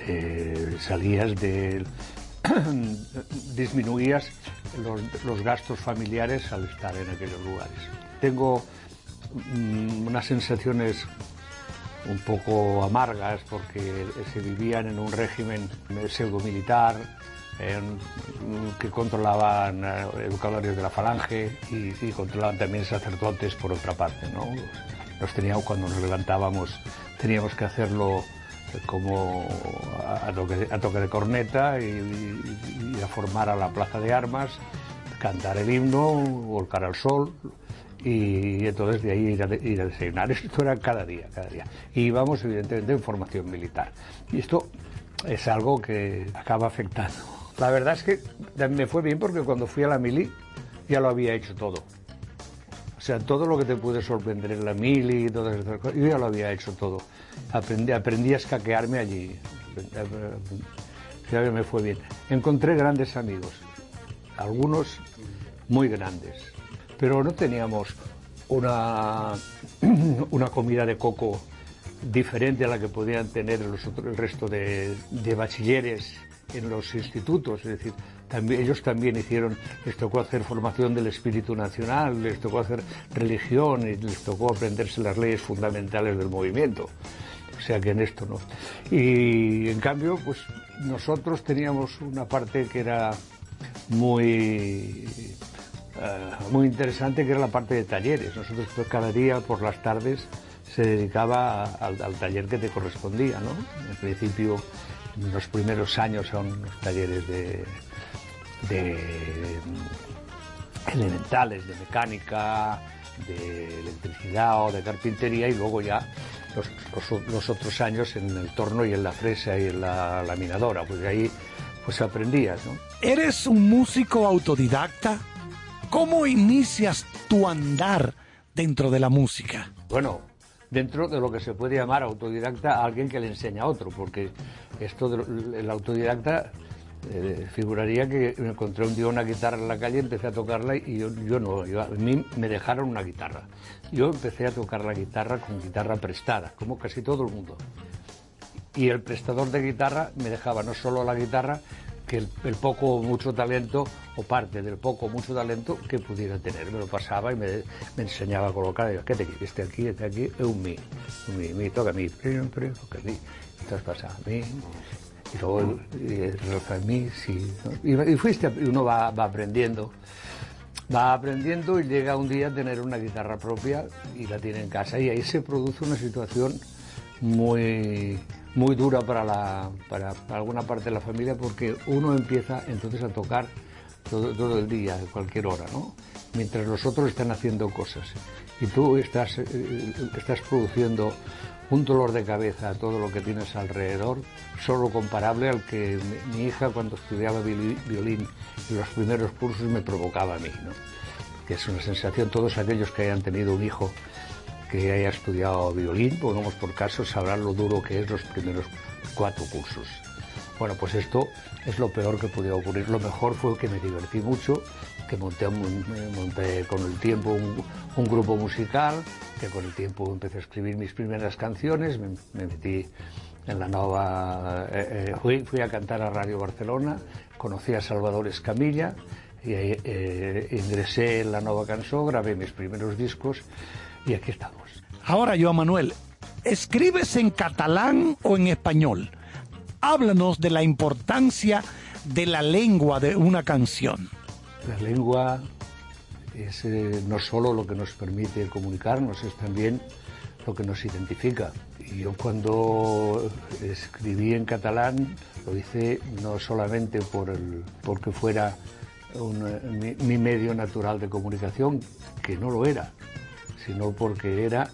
eh, salías de disminuías los, gastos familiares al estar en aquellos lugares. Tengo mm, unas sensaciones un poco amargas porque se vivían en un régimen pseudo-militar en- que controlaban eh, educadores de la falange y, y controlaban también sacerdotes por otra parte. ¿no? Nos teníamos, cuando nos levantábamos teníamos que hacerlo eh, como a, toque, de, corneta y, y- a formar a la plaza de armas, cantar el himno, volcar al sol y entonces de ahí ir a desayunar. Esto era cada día, cada día. Y íbamos evidentemente en formación militar. Y esto es algo que acaba afectando. La verdad es que me fue bien porque cuando fui a la mili ya lo había hecho todo. O sea, todo lo que te puede sorprender en la mili yo ya lo había hecho todo. Aprendí, aprendí a escaquearme allí. Ya me fue bien. Encontré grandes amigos, algunos muy grandes, pero no teníamos una, una comida de coco diferente a la que podían tener los el resto de, de bachilleres en los institutos. Es decir, también, ellos también hicieron, les tocó hacer formación del espíritu nacional, les tocó hacer religión y les tocó aprenderse las leyes fundamentales del movimiento. O sea que en esto no. Y en cambio, pues nosotros teníamos una parte que era muy eh, muy interesante que era la parte de talleres. Nosotros pues, cada día por las tardes se dedicaba a- al, al taller que te correspondía, ¿no? En principio, los primeros años son los talleres de, de mm, elementales, de mecánica, de electricidad o de carpintería y luego ya los, los- los otros años en el torno y en la fresa y en la laminadora, pues ahí pues aprendías, ¿no? ¿Eres un músico autodidacta? ¿Cómo inicias tu andar dentro de la música? Bueno, dentro de lo que se puede llamar autodidacta a alguien que le enseña a otro, porque esto del autodidacta eh, figuraría que me encontré un día una guitarra en la calle, empecé a tocarla y yo, yo no, yo- a mí me dejaron una guitarra. Yo empecé a tocar la guitarra con guitarra prestada, como casi todo el mundo. Y el prestador de guitarra me dejaba no solo la guitarra, que el, poco o mucho talento, o parte del poco o mucho talento que pudiera tener. Me lo pasaba y me, enseñaba a colocar. Digo, ¿qué te? Este aquí, este aquí, es un mi. Un mi, mi, toca mi, siempre, toca mi. Entonces pasaba mi. Y luego y, roza mi, sí. ¿no? Y, y uno va, va aprendiendo. Va aprendiendo y llega un día a tener una guitarra propia y la tiene en casa. Y ahí se produce una situación muy, muy dura para, la, para, para alguna parte de la familia porque uno empieza entonces a tocar todo, todo el día, a cualquier hora, ¿no? Mientras los otros están haciendo cosas. Y tú estás, eh, estás produciendo un dolor de cabeza a todo lo que tienes alrededor, solo comparable al que mi, hija cuando estudiaba violín en los primeros cursos me provocaba a mí, ¿no? Que es una sensación, todos aquellos que hayan tenido un hijo que haya estudiado violín, pongamos por caso, sabrán lo duro que es los primeros cuatro cursos. Bueno, pues esto es lo peor que podía ocurrir. Lo mejor fue que me divertí mucho, que monté, eh, con el tiempo un, grupo musical, que con el tiempo empecé a escribir mis primeras canciones, me, me metí en la nova... eh, eh, fui, a cantar a Radio Barcelona, conocí a Salvador Escamilla, ingresé en la nova canción, grabé mis primeros discos y aquí estamos. Ahora, Joan Manuel, ¿escribes en catalán o en español? Háblanos de la importancia de la lengua de una canción. La lengua es eh, no solo lo que nos permite comunicarnos, es también lo que nos identifica. Yo cuando escribí en catalán lo hice no solamente por el, porque fuera eh, mi medio natural de comunicación, que no lo era, sino porque era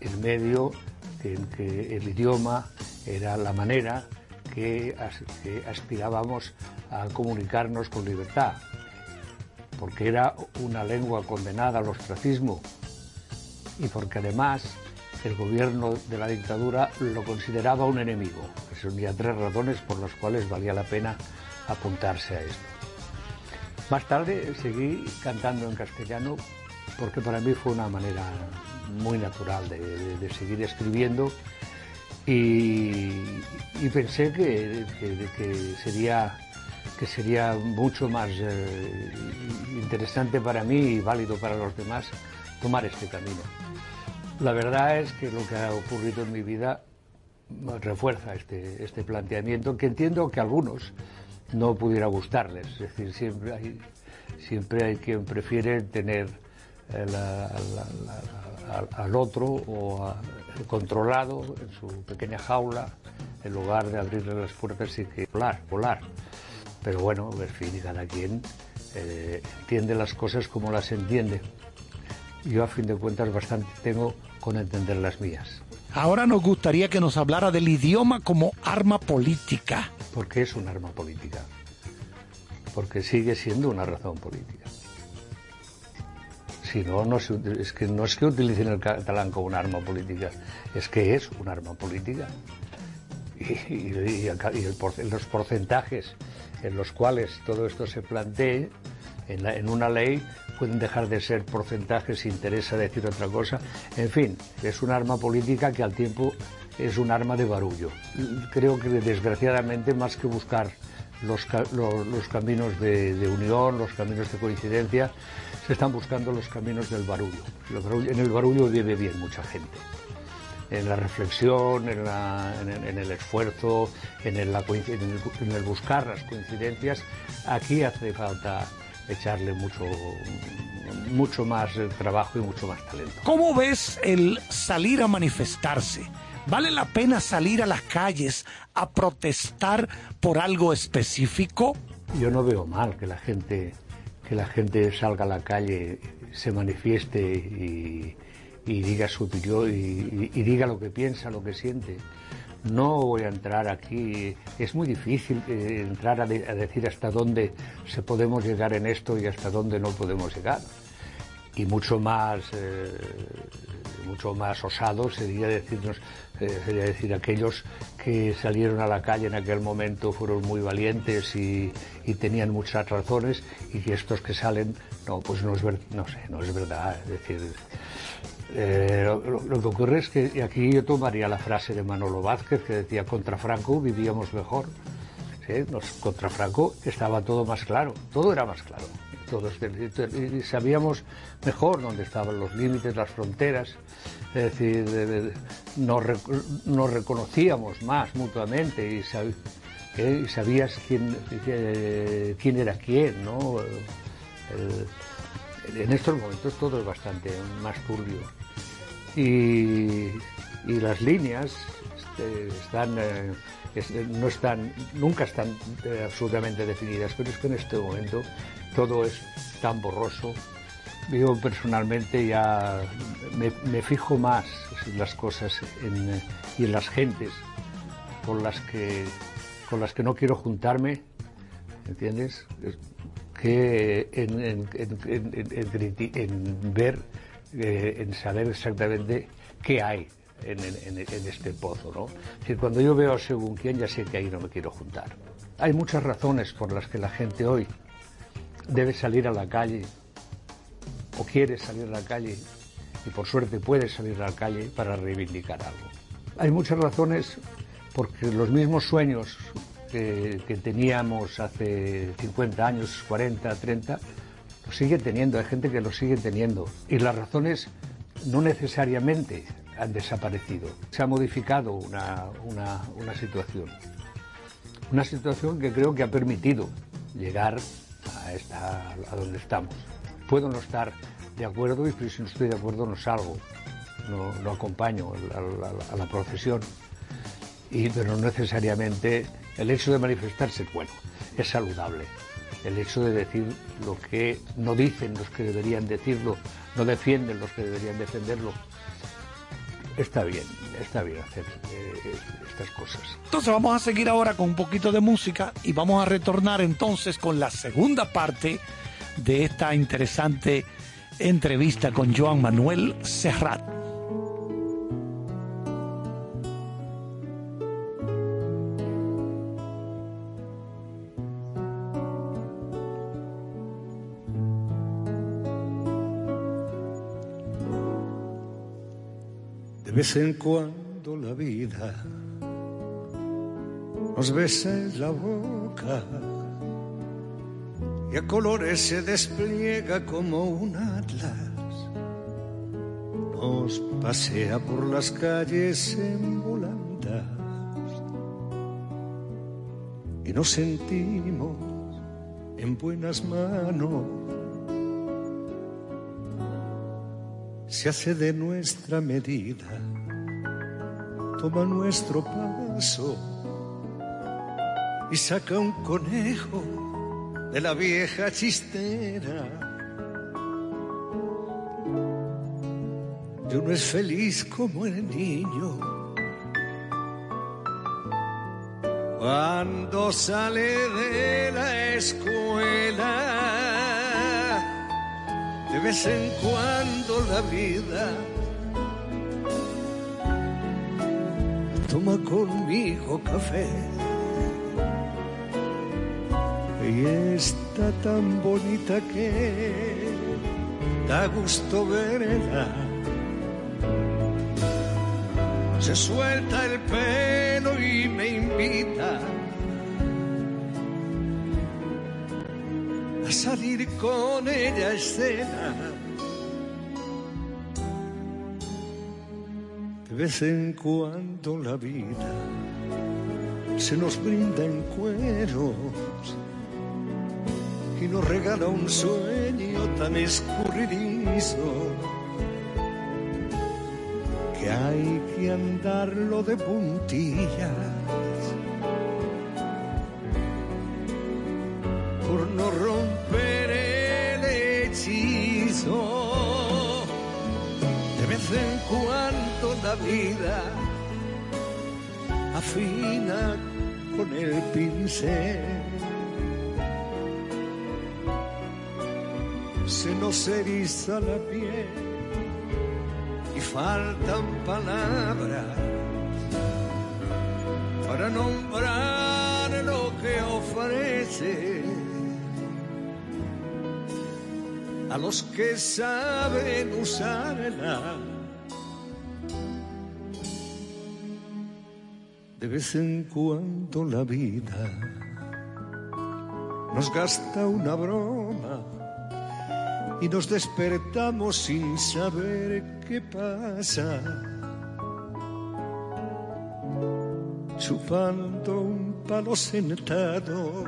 el medio en que el idioma era la manera que, as- que aspirábamos a comunicarnos con libertad, porque era una lengua condenada al ostracismo y porque además el gobierno de la dictadura lo consideraba un enemigo. Esas había tres razones por las cuales valía la pena apuntarse a esto. Más tarde seguí cantando en castellano porque para mí fue una manera muy natural de, seguir escribiendo y, pensé que, sería que sería mucho más eh, interesante para mí y válido para los demás tomar este camino. La verdad es que lo que ha ocurrido en mi vida refuerza este, este planteamiento que entiendo que a algunos no pudiera gustarles. Es decir, siempre hay, siempre hay quien prefiere tener al, otro o controlado en su pequeña jaula en lugar de abrirle las puertas y que volar, volar. Pero bueno, en fin, cada quien eh, entiende las cosas como las entiende. Yo a fin de cuentas bastante tengo con entender las mías. Ahora nos gustaría que nos hablara del idioma como arma política. ¿Por qué es un arma política? Porque sigue siendo una razón política. Si no, no es que no es que utilicen el catalán como un arma política, es que es un arma política. Y, los porcentajes en los cuales todo esto se plantee en, en una ley pueden dejar de ser porcentajes si interesa decir otra cosa. En fin, es un arma política que al tiempo es un arma de barullo. Creo que desgraciadamente más que buscar los, los, caminos de, unión, los caminos de coincidencia, se están buscando los caminos del barullo. En el barullo vive bien mucha gente. En la reflexión, en, el esfuerzo, en el, en el buscar las coincidencias, aquí hace falta echarle mucho, mucho más trabajo y mucho más talento. ¿Cómo ves el salir a manifestarse? ¿Vale la pena salir a las calles a protestar por algo específico? Yo no veo mal que la gente, que la gente salga a la calle, se manifieste y, diga su y diga lo que piensa, lo que siente. No voy a entrar aquí, es muy difícil eh, entrar a, decir hasta dónde se podemos llegar en esto y hasta dónde no podemos llegar. Y mucho más, eh, mucho más osado sería decirnos, eh, sería decir aquellos que salieron a la calle en aquel momento fueron muy valientes y, tenían muchas razones y que estos que salen, no, pues no es, no sé, no es verdad. Es decir, eh, lo, que ocurre es que aquí yo tomaría la frase de Manolo Vázquez que decía contra Franco vivíamos mejor. contra Franco estaba todo más claro, todo era más claro. Todos, sabíamos mejor dónde estaban los límites, las fronteras, es decir, nos, reconocíamos más mutuamente y, sabías quién, quién era quién, ¿no? en estos momentos todo es bastante más turbio. Y, las líneas este, están, eh, no están, nunca están eh, absolutamente definidas, pero es que en este momento todo es tan borroso. Yo personalmente ya me, fijo más en las cosas y en las gentes con las que con las que no quiero juntarme, ¿entiendes? que en, ver, eh, en saber exactamente qué hay en, este pozo. ¿no? cuando yo veo según quién, ya sé que ahí no me quiero juntar. Hay muchas razones por las que la gente hoy debe salir a la calle o quiere salir a la calle y por suerte puede salir a la calle para reivindicar algo. Hay muchas razones porque los mismos sueños que, teníamos hace 50 años, 40, 30, lo sigue teniendo, hay gente que lo sigue teniendo. Y las razones no necesariamente han desaparecido. Se ha modificado una, una, situación. Una situación que creo que ha permitido llegar a, donde estamos. Puedo no estar de acuerdo y si no estoy de acuerdo no salgo, no, acompaño a, la procesión. Y, pero necesariamente el hecho de manifestarse, bueno, es saludable. El hecho de decir lo que no dicen los que deberían decirlo, no defienden los que deberían defenderlo, está bien, está bien hacer eh, estas cosas. Entonces vamos a seguir ahora con un poquito de música y vamos a retornar entonces con la segunda parte de esta interesante entrevista con Joan Manuel Serrat. Vez en cuando la vida nos besa en la boca y a colores se despliega como un atlas. Nos pasea por las calles en volandas y nos sentimos en buenas manos. Se hace de nuestra medida, toma nuestro paso y saca un conejo de la vieja chistera. Y uno es feliz como el niño cuando sale de la escuela. De vez en cuando la vida toma conmigo café y está tan bonita que da gusto verla. Se suelta el pelo y me invita salir con ella escena. De vez en cuando la vida se nos brinda en cueros y nos regala un sueño tan escurridizo que hay que andarlo de puntillas la vida afina con el pincel. Se nos eriza la piel y faltan palabras para nombrar lo que ofrece a los que saben usarla. De vez en cuando la vida nos gasta una broma y nos despertamos sin saber qué pasa. Chupando un palo sentado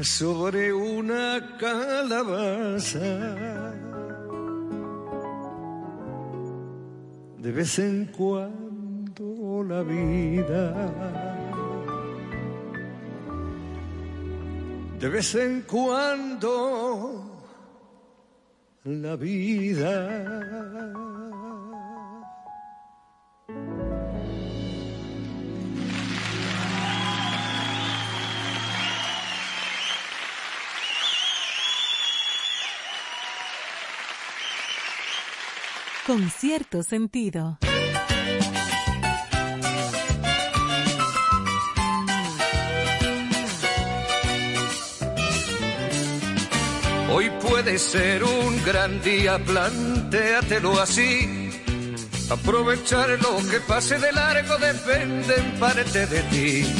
sobre una calabaza. De vez en cuando la vida de vez en cuando la vida. Con cierto sentido. Hoy puede ser un gran día, plantéatelo así. Aprovechar lo que pase de largo depende en parte de ti.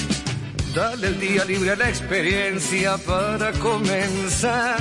Dale el día libre a la experiencia para comenzar.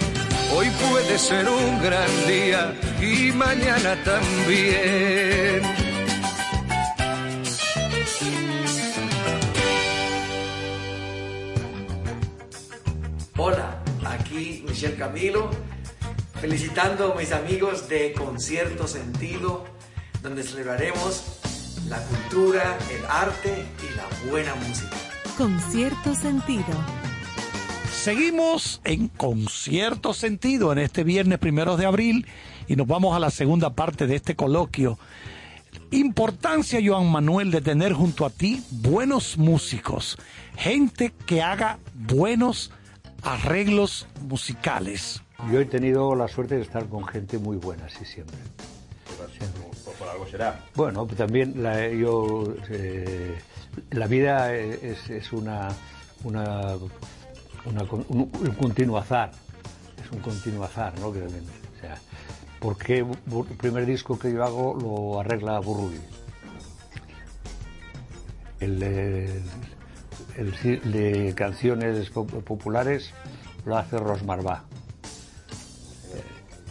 Hoy puede ser un gran día y mañana también. Hola, aquí Michelle Camilo, felicitando a mis amigos de Concierto Sentido, donde celebraremos la cultura, el arte y la buena música. Con cierto sentido. Seguimos en concierto sentido en este viernes primero de abril y nos vamos a la segunda parte de este coloquio. Importancia, Joan Manuel, de tener junto a ti buenos músicos, gente que haga buenos arreglos musicales. Yo he tenido la suerte de estar con gente muy buena, sí, siempre. Por, por algo será. Bueno, también la, yo, eh, la vida es, es una, una, un, un continuo azar. Es un continuo azar, ¿no? O sea, porque el primer disco que yo hago lo arregla Burruy. El, eh, de canciones po- populares lo hace Rosmarbá.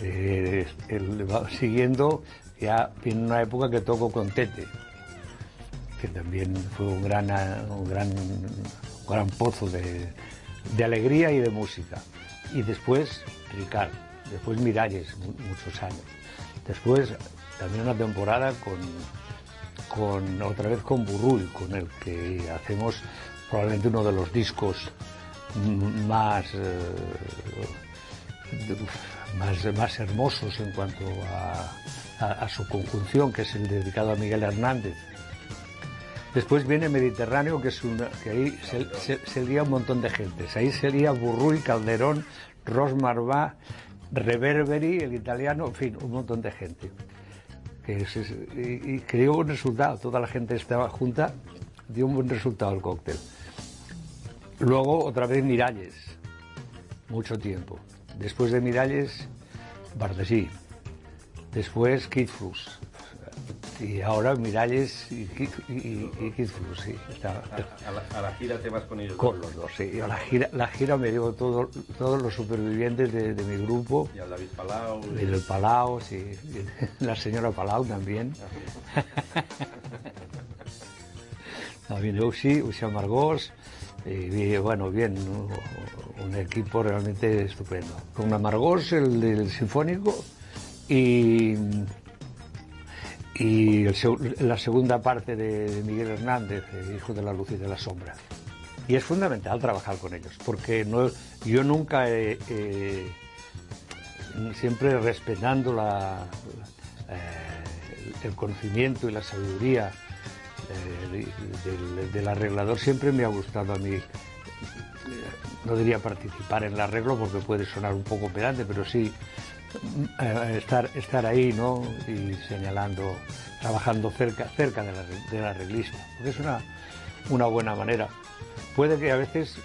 Eh, el- va siguiendo ya en una época que toco con Tete, que también fue un gran, un gran, un gran pozo de, de alegría y de música. Y después Ricard, después Miralles, mu- muchos años. Después también una temporada con, con otra vez con Burruy, con el que hacemos probablemente uno de los discos más eh, más, más hermosos en cuanto a- a su conjunción, que es el dedicado a Miguel Hernández. Después viene Mediterráneo, que es que ahí se, se- se lía un montón de gentes. Ahí sería Burruy, Calderón, Ros Marbá, Reverberi, el italiano, en fin, un montón de gente. Y, y dio buen resultado. Toda la gente estaba junta, dio un buen resultado el cóctel. Luego otra vez Miralles, mucho tiempo. Después de Miralles, Bardesí. Después Kid Flux. Y ahora Miralles y, y, y- sí. Está- A, a la, a la gira te vas con ellos. con los dos, sí. A la gira, la gira me llevo todo- todos los supervivientes de, de mi grupo. Y a David Palau. Y el Palau, sí. La señora Palau también. También Uxi, Uxi Amargós. Y bueno, bien, un, un equipo realmente estupendo. Con Amargós, el del Sinfónico, y, y la segunda parte de, Miguel Hernández, el Hijo de la Luz y de la Sombra. Y es fundamental trabajar con ellos, porque no, yo nunca he, siempre respetando eh, el conocimiento y la sabiduría eh, de- del, del arreglador, siempre me ha gustado a mí, eh, no diría participar en el arreglo porque puede sonar un poco pedante, pero sí estar, estar ahí ¿no? y señalando, trabajando cerca, cerca del, arre- del arreglista, porque es una, una buena manera. Puede que a veces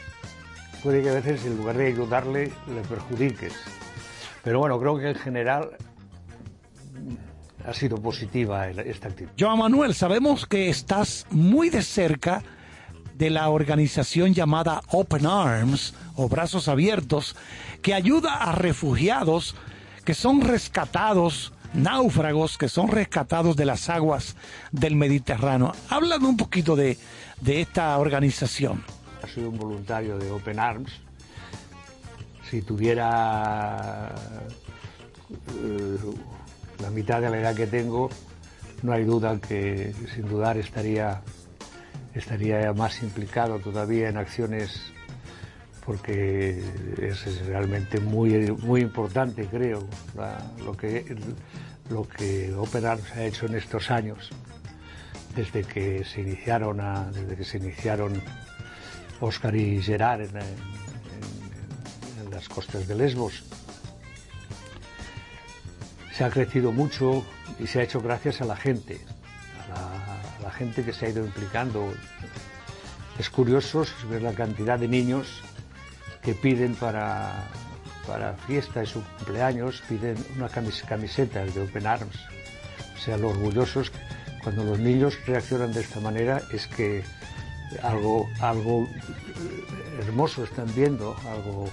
puede que a veces en lugar de ayudarle le perjudiques. Pero bueno, creo que en general ha sido positiva esta actitud. Joan Manuel, sabemos que estás muy de cerca de la organización llamada Open Arms o Brazos Abiertos, que ayuda a refugiados que son rescatados, náufragos que son rescatados de las aguas del Mediterráneo. Háblame un poquito de, de esta organización. Soy un voluntario de Open Arms. Si tuviera eh, la mitad de la edad que tengo, no hay duda que sin dudar estaría, estaría más implicado todavía en acciones porque es, realmente muy, muy importante, creo, la- lo, que, lo que Open Arms ha hecho en estos años, desde que se iniciaron, a- desde que se iniciaron Oscar y Gerard en, las costas de Lesbos. Se ha crecido mucho y se ha hecho gracias a la gente. gente que se ha ido implicando. Es curioso ver la cantidad de niños que piden para, para fiesta de su cumpleaños, piden una camis- camiseta de Open Arms. O sea, lo orgullosos cuando los niños reaccionan de esta manera es que algo, algo eh, hermoso están viendo, algo,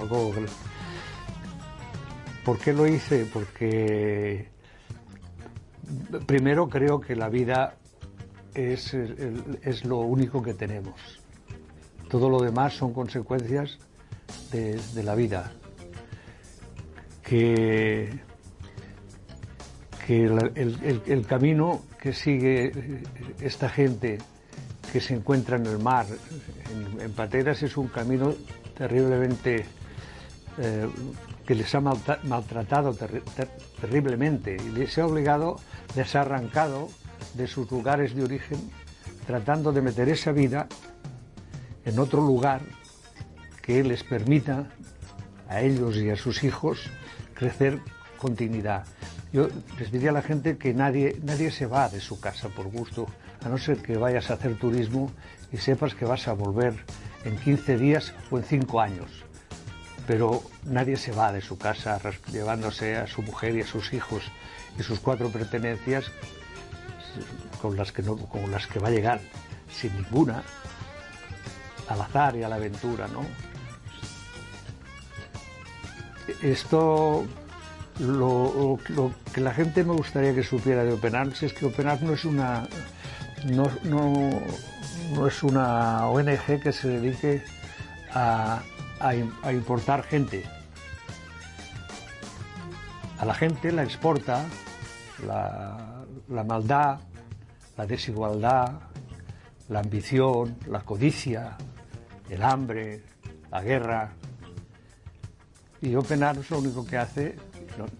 algo ¿Por qué lo hice? Porque primero creo que la vida es, es lo único que tenemos. Todo lo demás son consecuencias de, la vida. Que, el, camino que sigue esta gente que se encuentra en el mar, en, pateras, es un camino terriblemente eh, que les ha maltratado terri- ter- terriblemente y les ha obligado, les ha arrancado de sus lugares de origen, tratando de meter esa vida en otro lugar que les permita a ellos y a sus hijos crecer con dignidad. Yo les diría a la gente que nadie, nadie se va de su casa por gusto, a no ser que vayas a hacer turismo y sepas que vas a volver en 15 días o en 5 años. Pero nadie se va de su casa llevándose a su mujer y a sus hijos y sus cuatro pertenencias con las que, con las que va a llegar sin ninguna al azar y a la aventura, ¿no? Esto, lo, que la gente me gustaría que supiera de Open Arms es que Open Arms no es una, no, no- es una ONG que se dedique a, a im- a importar gente. A la gente la exporta la maldad, la desigualdad, la ambición, la codicia, el hambre, la guerra. Y Open Arms lo único que hace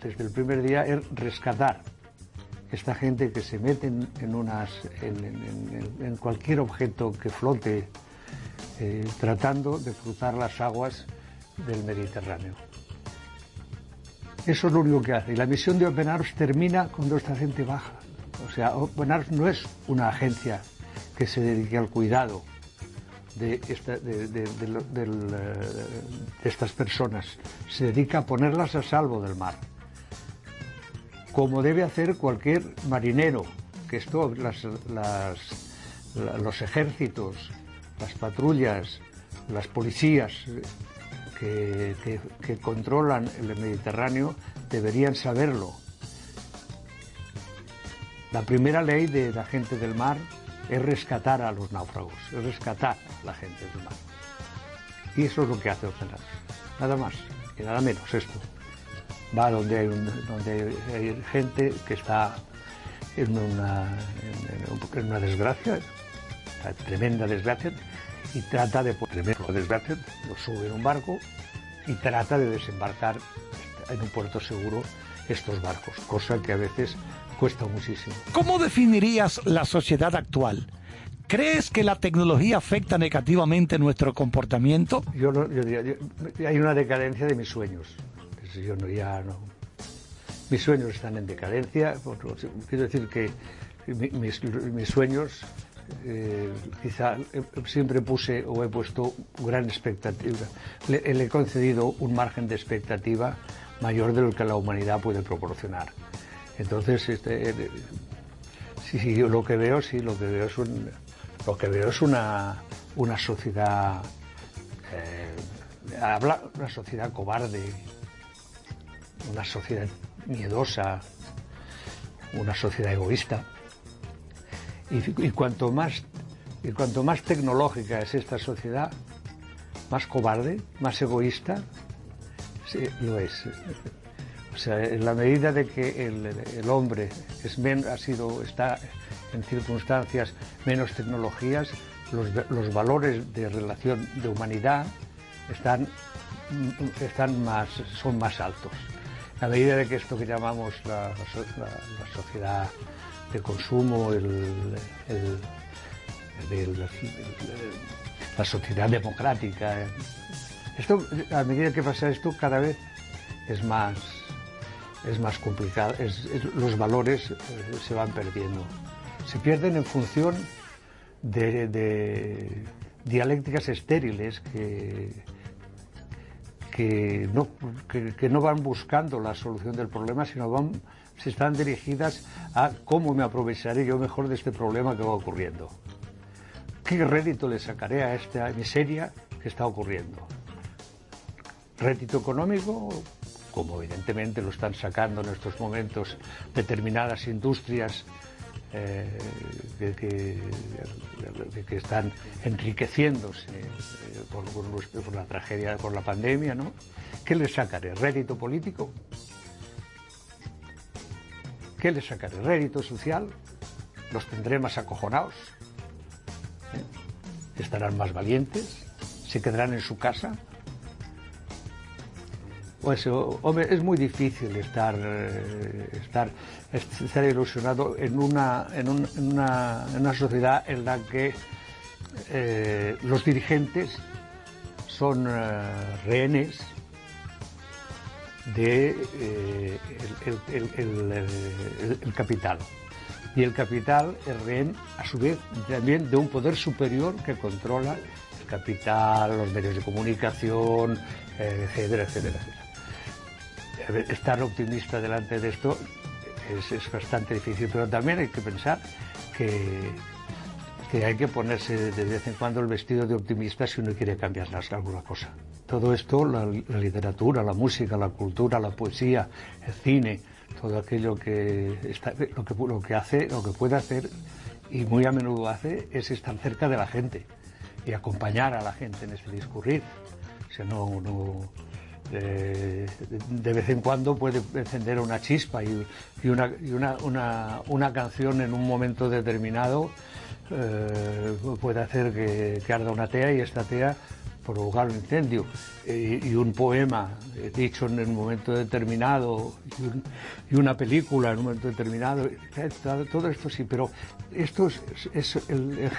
desde el primer día es rescatar esta gente que se mete en, unas, en cualquier objeto que flote, eh, tratando de cruzar las aguas del Mediterráneo. Eso es lo único que hace. Y la misión de Open Arms termina cuando esta gente baja. O sea, Open Arms no es una agencia que se dedique al cuidado de, esta- eh, de estas personas. Se dedica a ponerlas a salvo del mar. Como debe hacer cualquier marinero, que esto, las- las- la- los ejércitos, las patrullas, las policías eh, que- que controlan el Mediterráneo deberían saberlo. La primera ley de la gente del mar es rescatar a los náufragos, es rescatar a la gente del mar. Y eso es lo que hace Open Arms. Nada más y nada menos esto. Va donde hay, un- donde hay gente que está en una, desgracia, tremenda desgracia, y trata de, tremenda desgracia, lo sube en un barco y trata de desembarcar en un puerto seguro estos barcos, cosa que a veces cuesta muchísimo. ¿Cómo definirías la sociedad actual? ¿Crees que la tecnología afecta negativamente nuestro comportamiento? Yo, no- yo diría, yo- hay una decadencia de mis sueños. Yo no, ya no. Mis sueños están en decadencia. Quiero decir que mi- mis, mis sueños, eh, quizá eh, siempre puse o he puesto gran expectativa. Le, le he concedido un margen de expectativa mayor de lo que la humanidad puede proporcionar. Entonces, este, eh, sí, yo lo que veo, sí, lo que veo es una, sociedad eh, habla una sociedad cobarde, una sociedad miedosa, una sociedad egoísta. Y, cuanto más y cuanto más tecnológica es esta sociedad, más cobarde, más egoísta, lo es. En la medida de que el, hombre ha sido, está en circunstancias menos tecnologías, los, los valores de relación de humanidad están, están más, son más altos. A medida de que esto que llamamos la, la so- la- la sociedad de consumo, el, la sociedad democrática, esto, a medida que pasa esto, cada vez es más, es más complicado, los valores eh, se van perdiendo. se pierden en función de, de dialécticas estériles que, que no, que no van buscando la solución del problema, sino van, se están dirigidas a cómo me aprovecharé yo mejor de este problema que va ocurriendo. ¿Qué rédito le sacaré a esta miseria que está ocurriendo? ¿Rédito económico? Como evidentemente lo están sacando en estos momentos determinadas industrias eh, de, que, están enriqueciéndose eh, por la tragedia, por la pandemia, ¿no? ¿Qué le sacaré? ¿Rédito político? ¿Qué le sacaré? ¿Rédito social? ¿Los tendré más acojonados? ¿Eh? ¿Estarán más valientes? ¿Se quedarán en su casa? Pues, hombre, es muy difícil estar, eh, estar, estar ilusionado en una, en, un- en una, en una sociedad en la que eh, los dirigentes son eh, rehenes de el, capital. Y el capital es rehén, a su vez, también de un poder superior que controla el capital, los medios de comunicación, etcétera, etcétera, etcétera. Estar optimista delante de esto es, es bastante difícil, pero también hay que pensar que, que hay que ponerse de vez en cuando el vestido de optimista si uno quiere cambiar alguna cosa. Todo esto, la, literatura, la música, la cultura, la poesía, el cine, todo aquello que, está, lo, que, lo que hace, lo que puede hacer y muy a menudo hace es estar cerca de la gente y acompañar a la gente en este discurrir. O no, eh, de vez en cuando puede encender una chispa y, una, una, una, canción en un momento determinado eh, puede hacer que, que arda una tea y esta tea provocar un incendio. Eh, y un poema dicho en un momento determinado y, un- y una película en un momento determinado, todo- esto sí, pero esto, es,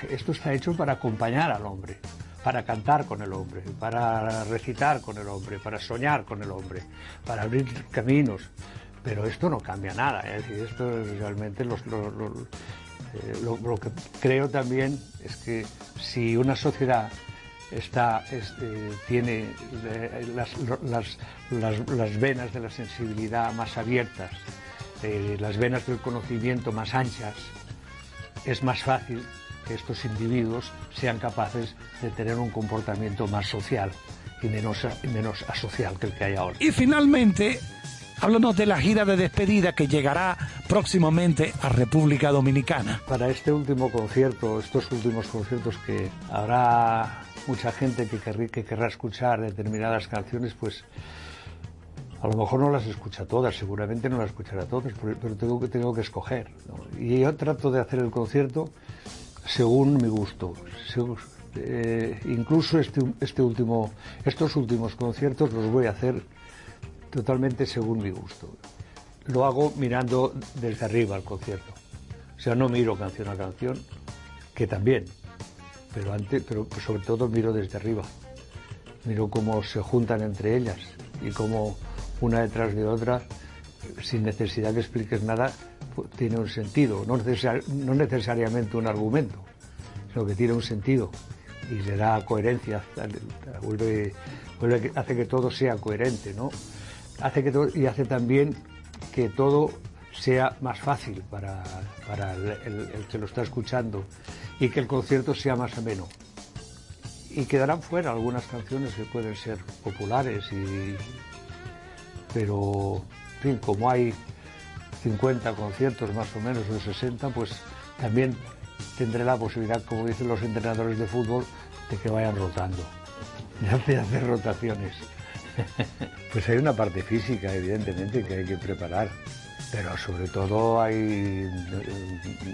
esto está hecho para acompañar al hombre para cantar con el hombre, para recitar con el hombre, para soñar con el hombre, para abrir caminos. Pero esto no cambia nada, ¿eh? es decir, esto es realmente los- los- los- eh, lo, lo que creo también es que si una sociedad está, es- eh, tiene eh, las, las- las- las venas de la sensibilidad más abiertas, eh, las venas del conocimiento más anchas, es más fácil que estos individuos sean capaces de tener un comportamiento más social y menos, y menos asocial que el que hay ahora. Y finalmente, háblanos de la gira de despedida que llegará próximamente a República Dominicana. Para este último concierto, estos últimos conciertos que habrá mucha gente que, querrí- que querrá escuchar determinadas canciones, pues a lo mejor no las escucha todas, seguramente no las escuchará todas, pero, tengo, que, tengo que escoger. ¿no? Y yo trato de hacer el concierto según mi gusto. Eh, incluso este, este último, estos últimos conciertos los voy a hacer totalmente según mi gusto. Lo hago mirando desde arriba el concierto. O sea, no miro canción a canción, que también, pero, antes, pero sobre todo miro desde arriba. Miro cómo se juntan entre ellas y cómo una detrás de otra, sin necesidad que expliques nada, tiene un sentido, no, necesar- no necesariamente un argumento, sino que tiene un sentido y le da coherencia, hace que todo sea coherente, ¿no? Hace que todo- y hace también que todo sea más fácil para, para el, que lo está escuchando y que el concierto sea más ameno. Y quedarán fuera algunas canciones que pueden ser populares, y, pero como hay 50 conciertos más o menos, o 60, pues también tendré la posibilidad, como dicen los entrenadores de fútbol, de que vayan rotando, de hacer, rotaciones. Pues hay una parte física, evidentemente, que hay que preparar, pero sobre todo hay eh,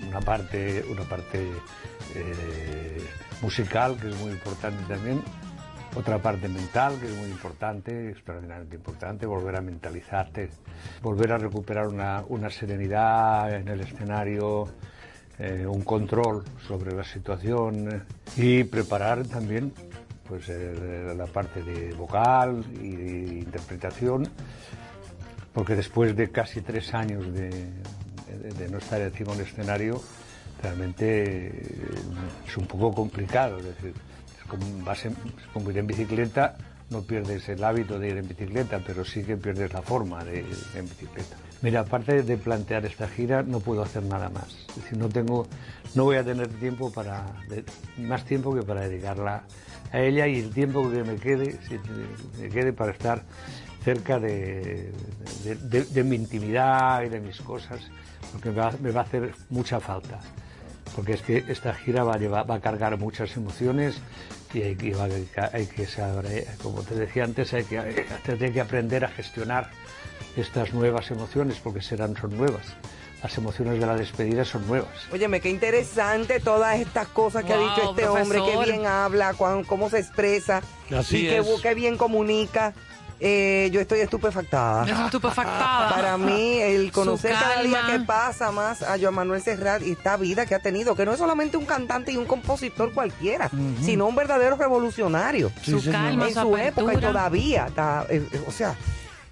una parte, una parte eh, musical que es muy importante también, otra parte mental que es muy importante, extraordinariamente importante, volver a mentalizarte, volver a recuperar una, serenidad en el escenario, eh, un control sobre la situación eh, y preparar también pues eh, la parte de vocal y de interpretación porque después de casi tres años de, no estar encima de un escenario realmente es un poco complicado. Decir, como, vas en, como ir en bicicleta, no pierdes el hábito de ir en bicicleta, pero sí que pierdes la forma de ir en bicicleta. Mira, aparte de plantear esta gira, no puedo hacer nada más. Es no tengo, no voy a tener tiempo para, más tiempo que para dedicarla a ella y el tiempo que me quede, me quede para estar cerca de- de mi intimidad y de mis cosas, porque me va, me va a hacer mucha falta. Porque es que esta gira va a, llevar- va a cargar muchas emociones y hay que, hay que saber, como te decía antes, hay que, hay que aprender a gestionar estas nuevas emociones, porque serán, son nuevas. Las emociones de la despedida son nuevas. Óyeme, qué interesante todas estas cosas que ha dicho este hombre, qué bien habla, cuán- cómo se expresa Así y qué, qué bien comunica. Eh, yo estoy estupefactada. Es estupefactada. Para mí, el conocer cada día que pasa más a Joan Manuel Serrat y esta vida que ha tenido, que no es solamente un cantante y un compositor cualquiera, sino un verdadero revolucionario. Sí, Su señor. calma, en su su época y todavía está, eh, eh, o sea,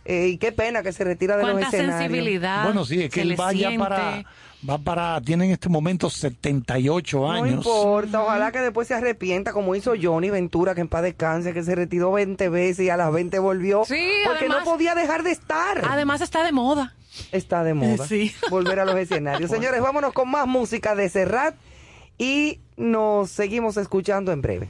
eh, y qué pena que se retira de los Cuánta escenarios. sensibilidad. Bueno, sí, es que él vaya siente. para, va para, tiene en este momento 78 No años. importa, ojalá que después se arrepienta, como hizo Johnny Ventura, que en paz descanse, que se retiró 20 veces y a las 20 volvió. Sí, porque además- no podía dejar de estar. Además está de moda. Está de moda. Sí. Volver a los escenarios. Señores, vámonos con más música de Serrat y nos seguimos escuchando en breve.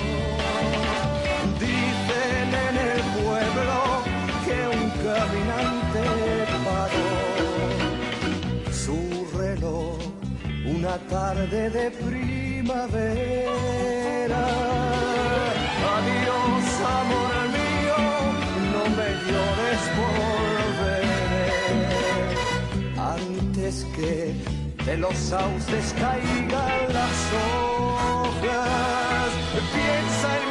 Dicen en el pueblo que un caminante paró su reloj una tarde de primavera. Adiós, amor mío, no me llores, volveré antes que de los sauces caigan las hojas. Piensa en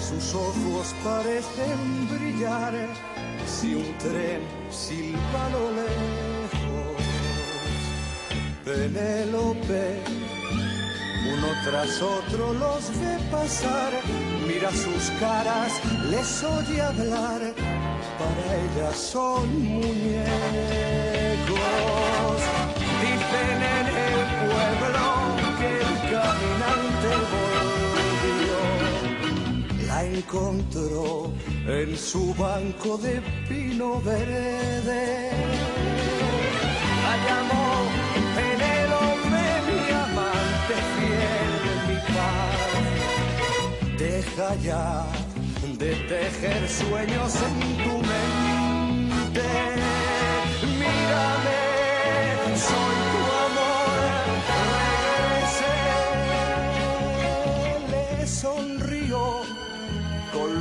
Sus ojos parecen brillar si un tren silba lo lejos. Penélope, uno tras otro los ve pasar, mira sus caras, les oye hablar, para ellas son muñecos. Dicen en el pueblo que el caminante encontró en su banco de pino verde. La llamó Penélope, mi amante fiel, mi paz. Deja ya de tejer sueños en tu mente. Mírame, soy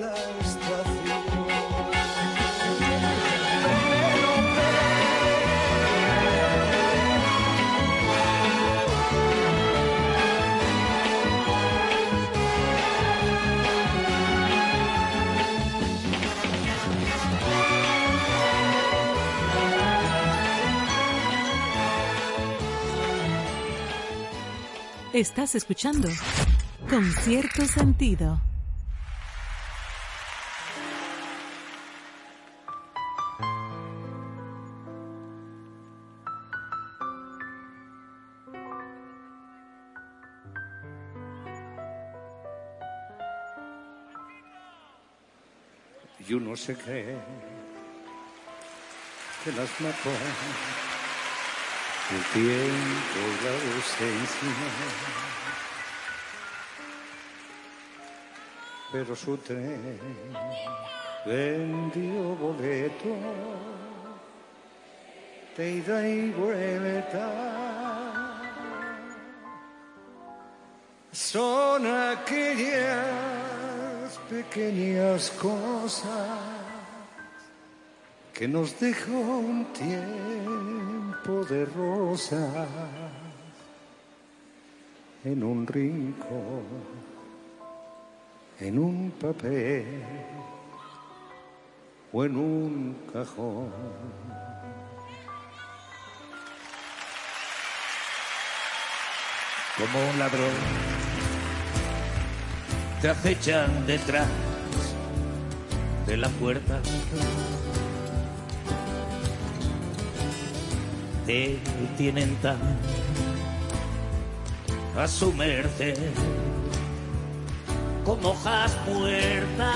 la Estás escuchando con cierto sentido. Y uno se cree que las mató el tiempo la ausencia. Pero su tren vendió boleto de ida y vuelta. Son aquellas pequeñas cosas que nos dejó un tiempo de rosa en un rincón, en un papel o en un cajón. como un ladrón. Te acechan detrás de la puerta. Te tienen tan a su merced. Como hojas muertas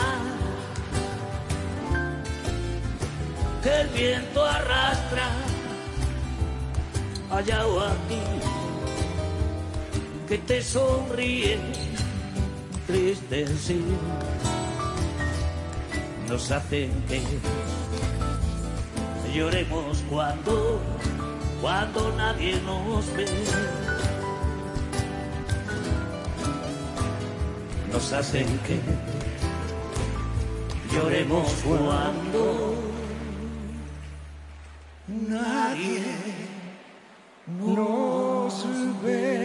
que el viento arrastra. Allá o aquí que te sonríe triste sí. Nos hacen que lloremos cuando cuando nadie nos ve nos hacen que lloremos cuando Nadie nos ve.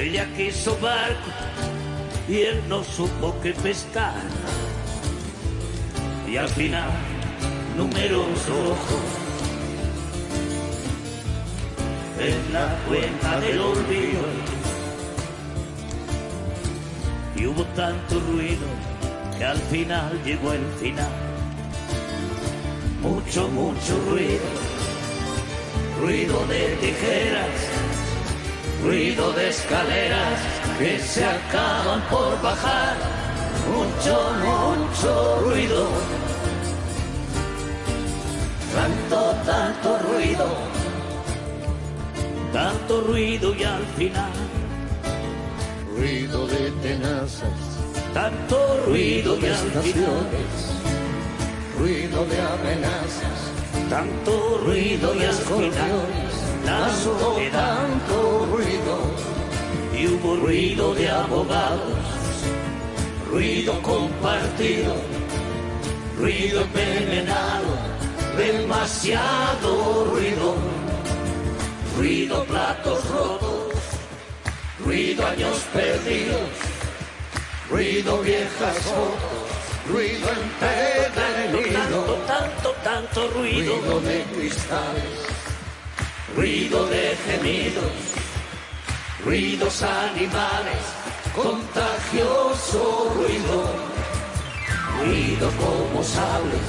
Ella quiso barco y él no supo qué pescar. Y al final, números rojos en la cuenta del olvido. Y hubo tanto ruido que al final llegó el final. Mucho, mucho ruido, ruido de tijeras ruido de escaleras que se acaban por bajar, mucho, mucho ruido, tanto, tanto ruido, tanto ruido y al final, ruido de tenazas, tanto ruido y al final, estaciones, ruido de amenazas, tanto ruido y al final, la soledad tanto ruido y hubo ruido de abogados, ruido compartido, ruido envenenado, demasiado ruido, ruido platos rotos, ruido años perdidos, ruido viejas fotos, ruido empedernido, tanto, tanto, tanto ruido, ruido de cristales, ruido de gemidos, ruidos animales, contagioso ruido, ruido como sables,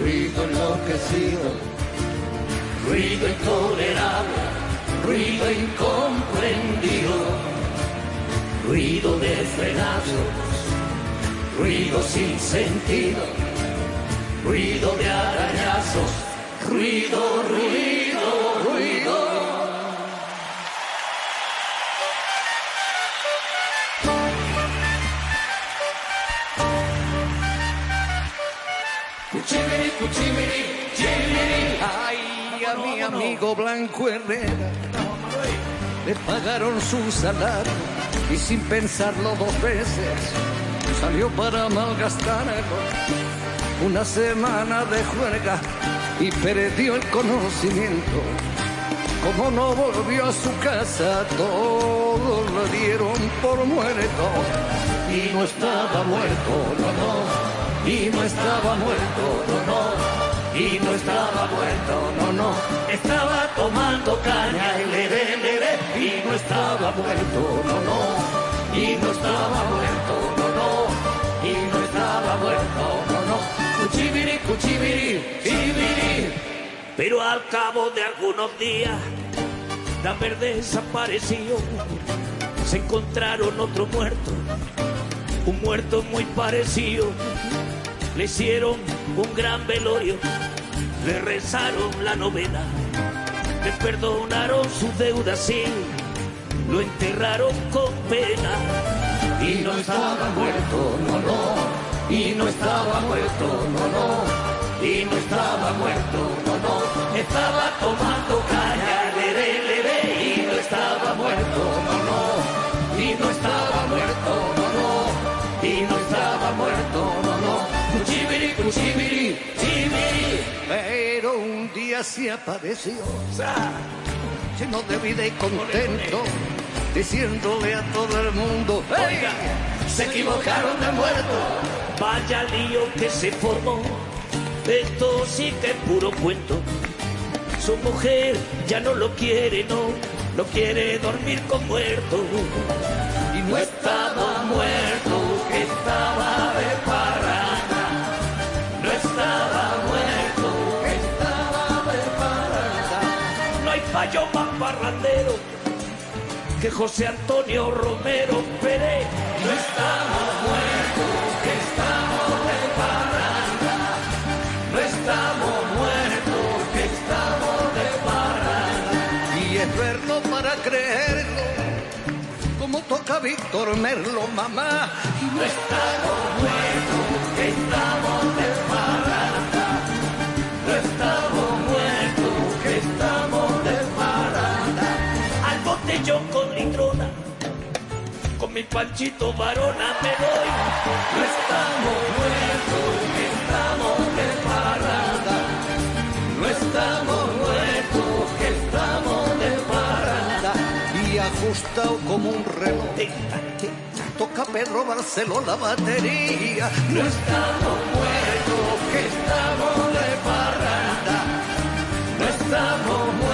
ruido enloquecido, ruido intolerable, ruido incomprendido, ruido de frenazos, ruido sin sentido, ruido de arañazos, ruido, ruido, ruido. Cuchimiri, cuchimiri, chimiri. Ay, a mi amigo Blanco Herrera le pagaron su salario y sin pensarlo dos veces salió para malgastarlo. Una semana de juerga y perdió el conocimiento. Como no volvió a su casa, todos lo dieron por muerto. Y no estaba muerto, no, no. Y no estaba muerto, no, no. Y no estaba muerto, no, no. Estaba tomando caña, y le. Y no estaba muerto, no, no. Y no estaba muerto, Pero al cabo de algunos días, Damer desapareció. Se encontraron otro muerto, un muerto muy parecido. Le hicieron un gran velorio, le rezaron la novena, le perdonaron sus deudas, sí, lo enterraron con pena. Y no estaba muerto, no, no. Y no estaba muerto, no, no. Y no estaba muerto, no. Estaba tomando caña, le, le, le, le, y no estaba muerto, no, no. Y no estaba muerto, no, no. Y no estaba muerto, no, no. Cuchibiri, cuchibiri, chibiri. Pero un día se apareció, lleno de vida y contento, diciéndole a todo el mundo, Oiga, se equivocaron de muerto. Vaya lío que se formó. Esto sí que es puro cuento. Su mujer ya no lo quiere, no. No quiere dormir con muerto. y no estaba muerto, que estaba de parada. No estaba muerto. que estaba de parada. No hay fallo más parrandero que José Antonio Romero Pérez. No estamos muertos, como toca Víctor Merlo, mamá. No estamos muertos, estamos de parada. No estamos muertos, que estamos de parada. Al botellón con litrona, con mi panchito varona me doy. No estamos muertos, que estamos de parada. No estamos ajustado como un reloj. Toca Pedro Barceló la batería. No estamos muertos, que estamos de parada. No estamos muertos,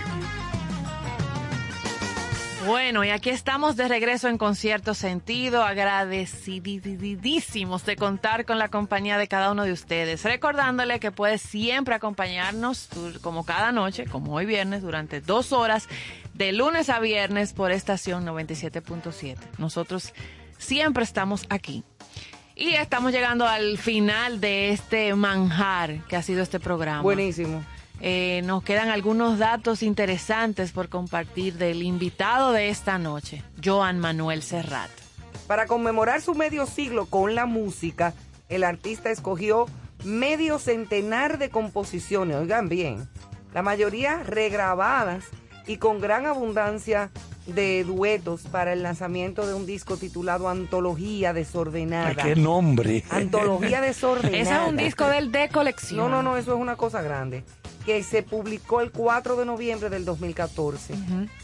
Bueno, y aquí estamos de regreso en Concierto Sentido, agradecidísimos de contar con la compañía de cada uno de ustedes. Recordándole que puedes siempre acompañarnos, como cada noche, como hoy viernes, durante dos horas, de lunes a viernes por estación 97.7. Nosotros siempre estamos aquí. Y estamos llegando al final de este manjar que ha sido este programa. Buenísimo. Eh, nos quedan algunos datos interesantes por compartir del invitado de esta noche, Joan Manuel Serrat. Para conmemorar su medio siglo con la música, el artista escogió medio centenar de composiciones, oigan bien, la mayoría regrabadas y con gran abundancia de duetos para el lanzamiento de un disco titulado Antología Desordenada. ¡Qué nombre! Antología Desordenada. Ese es un disco del de colección. No, no, no, eso es una cosa grande. Que se publicó el 4 de noviembre del 2014.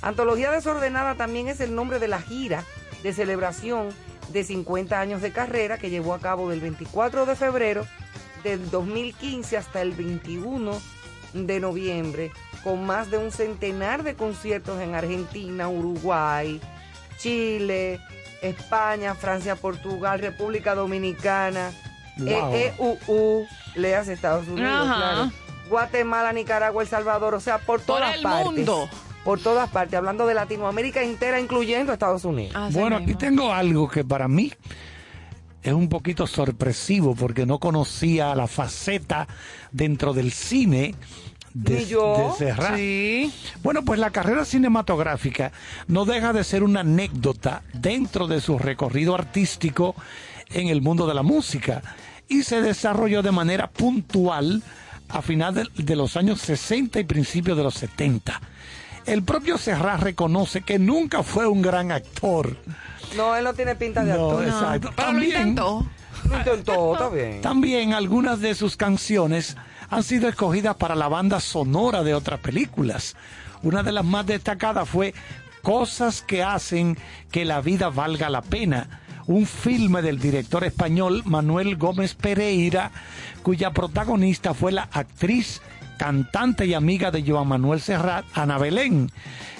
Antología Desordenada también es el nombre de la gira de celebración de 50 años de carrera que llevó a cabo del 24 de febrero del 2015 hasta el 21 de noviembre con más de un centenar de conciertos en Argentina, Uruguay, Chile, España, Francia, Portugal, República Dominicana, Wow. EEUU, leas Estados Unidos, claro, Guatemala, Nicaragua, El Salvador, o sea, por Por todas el partes. mundo. Por todas partes, hablando de Latinoamérica entera, incluyendo Estados Unidos. Bueno, aquí tengo algo que para mí es un poquito sorpresivo porque no conocía la faceta dentro del cine de, yo. de Serrat. Bueno, pues la carrera cinematográfica no deja de ser una anécdota dentro de su recorrido artístico en el mundo de la música y se desarrolló de manera puntual a finales de, de los años 60 y principios de los 70. El propio Serrat reconoce que nunca fue un gran actor. No, él no tiene pinta de No, actor. exacto. Pero lo intentó. Lo intentó, está bien. También algunas de sus canciones han sido escogidas para la banda sonora de otras películas. Una de las más destacadas fue Cosas que hacen que la vida valga la pena, un filme del director español Manuel Gómez Pereira, cuya protagonista fue la actriz, cantante y amiga de Joan Manuel Serrat, Ana Belén.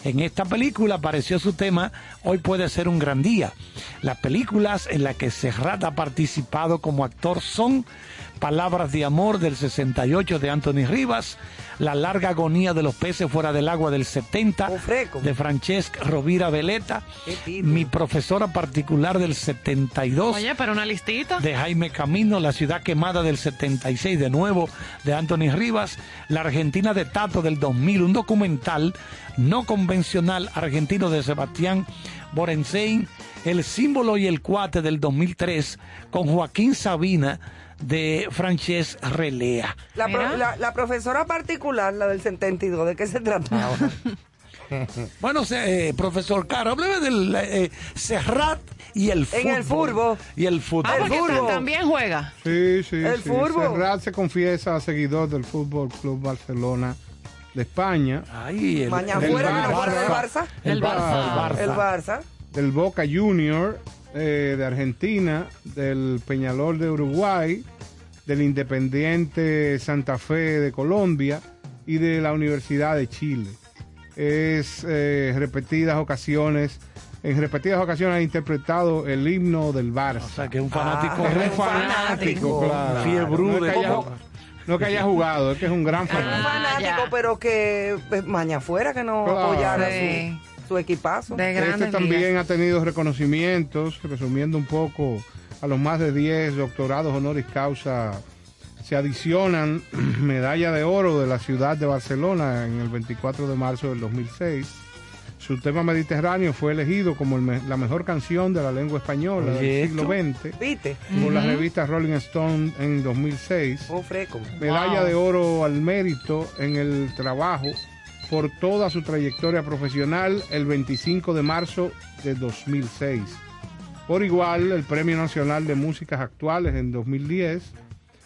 En esta película apareció su tema Hoy puede ser un gran día. Las películas en las que Serrat ha participado como actor son Palabras de Amor del 68 de Anthony Rivas, La larga agonía de los peces fuera del agua del 70 de Francesc Rovira Veleta, Mi profesora particular del 72 Oye, pero una listita. de Jaime Camino, La ciudad quemada del 76 de nuevo de Anthony Rivas, La Argentina de Tato del 2000, un documental no convencional argentino de Sebastián Borenstein, El símbolo y el cuate del 2003 con Joaquín Sabina de Francesc Relea. La, pro- la- la profesora particular, la del 72, ¿de qué se trataba? Bueno, se- eh, profesor Caro, hábleme del eh, Serrat y el fútbol. En el fútbol. Y el fútbol. Ah, porque ta- también juega. Sí, sí, El sí. fútbol. Serrat se confiesa seguidor del Fútbol Club Barcelona de España. Ay, el, Mañana fuera, Barça. ¿no fuera del Barça? El Barça. El Barça. Del Boca Junior eh, de Argentina, del Peñalol de Uruguay, del Independiente Santa Fe de Colombia y de la Universidad de Chile. Es eh, repetidas ocasiones, en repetidas ocasiones ha interpretado el himno del Barça. O sea, que es un fanático. es un un fanático, claro. No es, que haya, Boca. no es que haya jugado, es que es un gran Un fanático. fanático, pero que pues, mañana fuera que no Claro. apoyara Sí. Su, equipazo. De Este también ha tenido reconocimientos, resumiendo un poco, a los más de 10 doctorados honoris causa se adicionan medalla de oro de la ciudad de Barcelona en el 24 de marzo del 2006. Su tema mediterráneo fue elegido como el me- la mejor canción de la lengua española Oye, del siglo esto. XX ¿Viste? por la Ujú. revista Rolling Stone en 2006. Un freco. Medalla Wow. de oro al mérito en el trabajo por toda su trayectoria profesional el 25 de marzo de 2006. Por igual, el Premio Nacional de Músicas Actuales en 2010,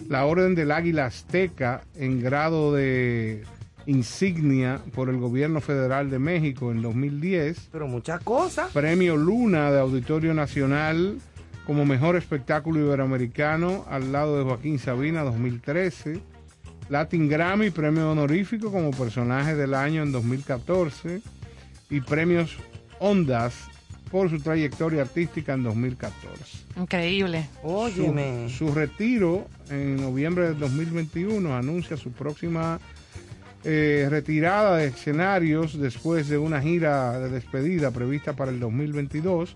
la Orden del Águila Azteca en grado de insignia por el Gobierno Federal de México en 2010, Pero muchas cosas. Premio Luna de Auditorio Nacional como mejor espectáculo iberoamericano al lado de Joaquín Sabina 2013. Latin Grammy, premio honorífico como personaje del año en 2014 y premios Ondas por su trayectoria artística en 2014. Increíble. Óyeme. Su, su retiro en noviembre del 2021 anuncia su próxima eh, retirada de escenarios después de una gira de despedida prevista para el 2022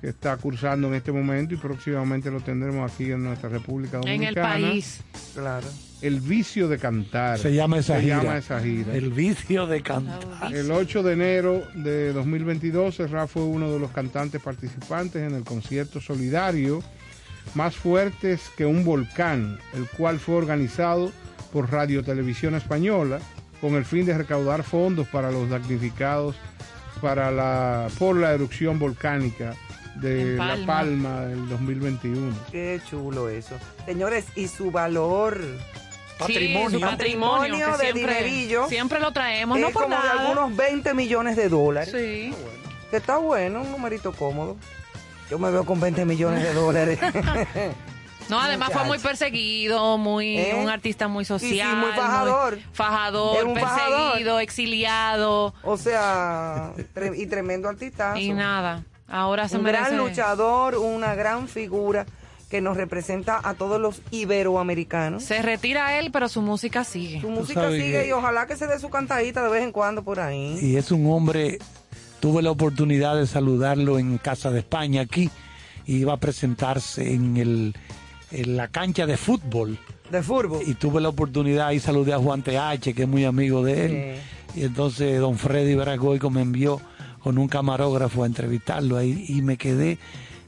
que está cursando en este momento y próximamente lo tendremos aquí en nuestra República En el Dominicana. país. Claro. El vicio de cantar. Se llama esa Se gira. llama esa gira. El vicio de cantar. El 8 de enero de 2022, Serrat fue uno de los cantantes participantes en el concierto solidario Más fuertes que un volcán, el cual fue organizado por Radio Televisión Española con el fin de recaudar fondos para los damnificados para la, por la erupción volcánica de La Palma. Del 2021. Qué chulo eso. Señores, y su valor. Sí, su patrimonio, que de siempre- dinerillo. siempre lo traemos, es no por como de algunos 20 millones de dólares. Sí. Que está bueno, un numerito cómodo. Yo me veo con 20 millones de dólares. No, además fue muy perseguido, muy ¿Eh? un artista muy Sí, sí, social, muy fajador. un fajador. perseguido, exiliado. O sea, tre- y tremendo artista. Y nada, ahora se un merece. gran luchador, una gran figura que nos representa a todos los iberoamericanos. Se retira él, pero su música sigue. Su música sabes sigue que- y ojalá que se dé su cantadita de vez en cuando por ahí. Y es un hombre, tuve la oportunidad de saludarlo en Casa de España aquí, y iba a presentarse en, el, en la cancha de fútbol. De fútbol. Y tuve la oportunidad y saludé a Juan TH, que es muy amigo de él. Y entonces don Freddy Veragoico me envió con un camarógrafo a entrevistarlo ahí y me quedé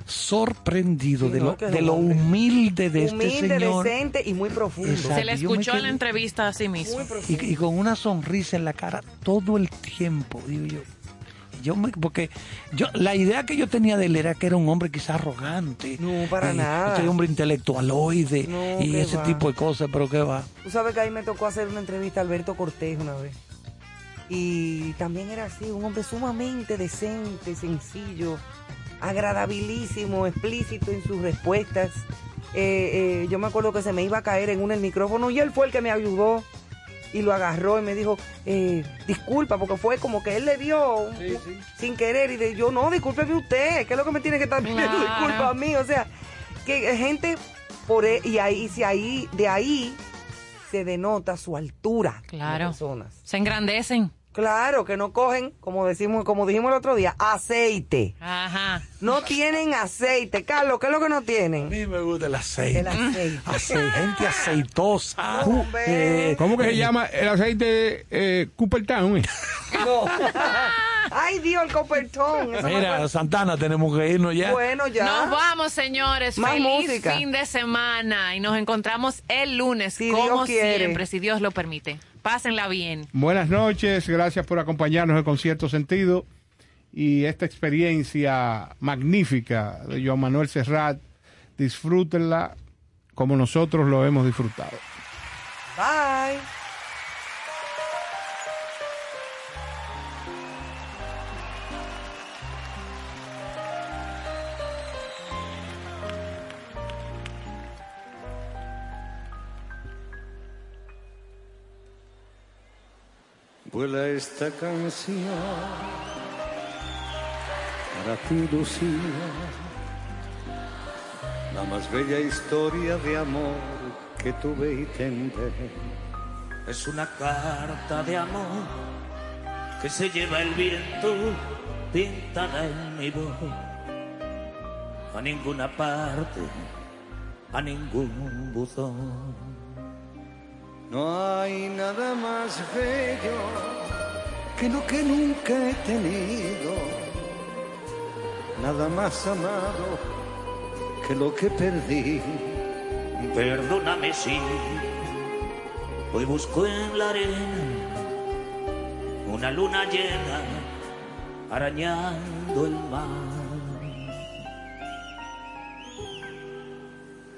sorprendido Sí, de, no, lo, de lo humilde de Humilde, este señor. decente y muy profundo. Exacto. Se le escuchó en quedé- la entrevista a sí mismo. y, y con una sonrisa en la cara todo el tiempo, digo yo. Yo me, porque yo la idea que yo tenía de él era que era un hombre quizás arrogante. No, para eh, nada. Ese hombre intelectualoide No, y ese va. tipo de cosas, pero qué va. Tú sabes que ahí me tocó hacer una entrevista a Alberto Cortés una vez. Y también era así, un hombre sumamente decente, sencillo, agradabilísimo, explícito en sus respuestas. Eh, eh, yo me acuerdo que se me iba a caer en uno el micrófono y él fue el que me ayudó y lo agarró y me dijo, eh, disculpa, porque fue como que él le dio un- sin querer y de, yo no, discúlpeme usted, que es lo que me tiene que estar pidiendo disculpa a mí, o sea, que gente por e- y ahí si ahí de ahí se denota su altura Claro. personas. Se engrandecen. Claro, que no cogen, como decimos, como dijimos el otro día, aceite. Ajá. No tienen aceite. Carlos, ¿qué es lo que no tienen? A mí me gusta el aceite. El aceite. Ace- gente aceitosa. Hombre. Eh, ¿Cómo que se llama el aceite eh, Cooper Town? eh? No. Ay, Dios, el me Mira. Santana, tenemos que irnos ya. Bueno, ya. Nos vamos, señores. Más Feliz música. fin de semana. Y nos encontramos el lunes, Si como Dios quiere. siempre, si Dios lo permite. Pásenla bien. Buenas noches, gracias por acompañarnos en Concierto Sentido y esta experiencia magnífica de Joan Manuel Serrat. Disfrútenla como nosotros lo hemos disfrutado. Bye. Vuela esta canción para ti, Lucía, la más bella historia de amor que tuve y tendré. Es una carta de amor que se lleva el viento pintada en mi voz. A ninguna parte, a ningún buzón. No hay nada más bello que lo que nunca he tenido, nada más amado que lo que perdí. Perdóname si hoy busco en la arena una luna llena arañando el mar.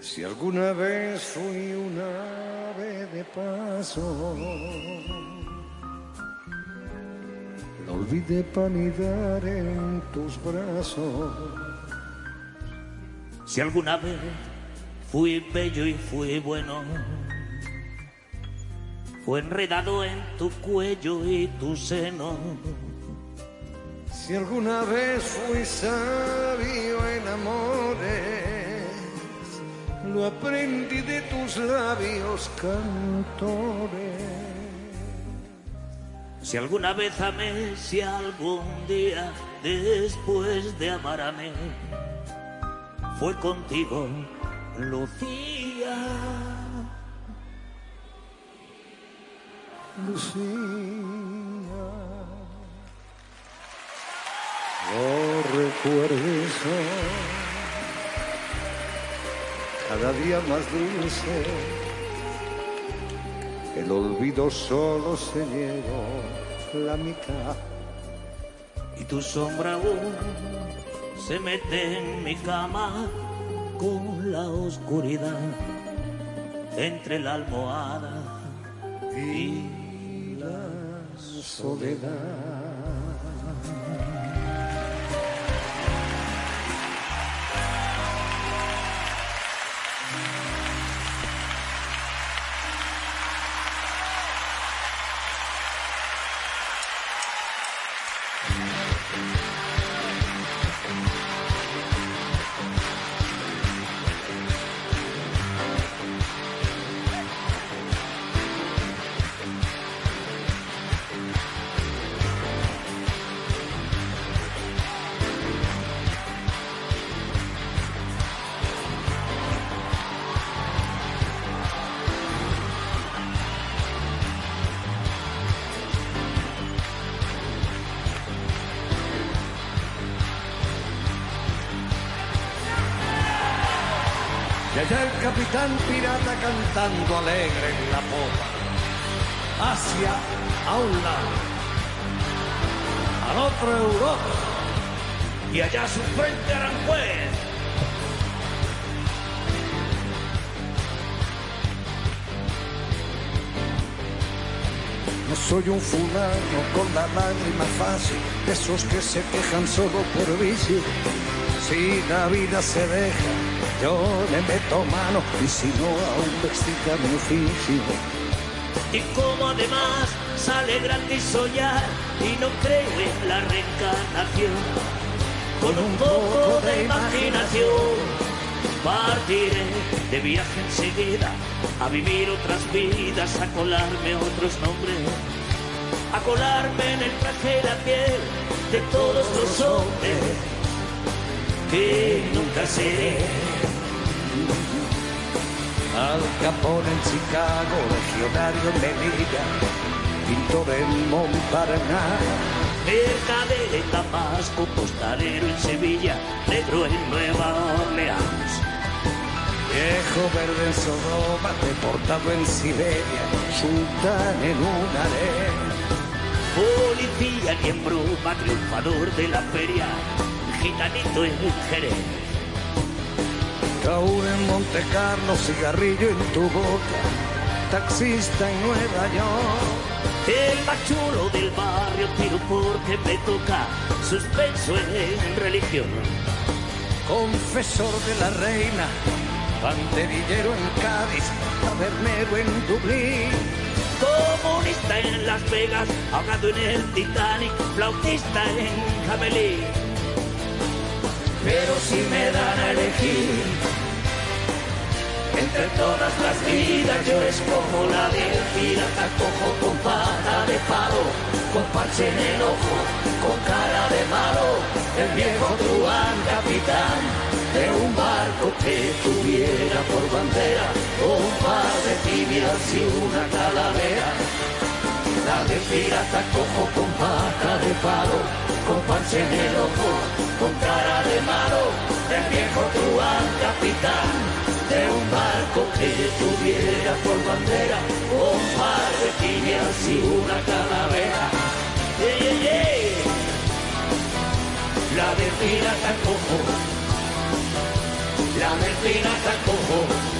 Si alguna vez fui una ave de paso, no olvidé panidar en tus brazos. Si alguna vez fui bello y fui bueno, fue enredado en tu cuello y tu seno. Si alguna vez fui sabio en amores, lo aprendí de tus labios cantores. Si alguna vez amé, si algún día después de amar amé, fue contigo, Lucía. Lucía, no recuerdes cada día más dulce, el olvido solo se llevó la mitad. y tu sombra aún se mete en mi cama con la oscuridad entre la almohada y la soledad. Alegre en la popa. Asia a un lado, al otro Europa. y allá su frente Aranjuez. No soy un fulano con la lágrima fácil, de esos que se quejan solo por vicio. Si la vida se deja, yo le meto mano y si no, aún me excita mi oficio. Y como además sale gratis soñar y no creo en la reencarnación, con un poco de imaginación partiré de viaje enseguida a vivir otras vidas, a colarme otros nombres, a colarme en el traje y la piel de todos los hombres que nunca seré. Al Capone en Chicago, legionario en Melilla, pintor en Montparnasse. Mercader en Damasco, postalero en Sevilla, negro en Nueva Orleans. Viejo verde en Sodoma, deportado en Siberia, sultán en un harén. Policía ni en broma, triunfador de la feria, gitanito en Jerez. Raúl en Monte Carlo, cigarrillo en tu boca, taxista en Nueva York. El más chulo del barrio tiro porque me toca suspenso en religión. Confesor de la reina, banderillero en Cádiz, tabernero en Dublín. Comunista en Las Vegas, ahogado en el Titanic, flautista en Jamelí. Pero si me dan a elegir entre todas las vidas, yo escojo la del pirata cojo con pata de palo, con parche en el ojo, con cara de malo, el viejo truán capitán de un barco que tuviera por bandera un par de tibias y una calavera. La del pirata cojo con pata de palo, con parche en el ojo, con cara de malo, el viejo truán capitán de un barco que tuviera por bandera un par de tibias y una calavera. ¡Ey! La del pirata cojo, la del pirata cojo.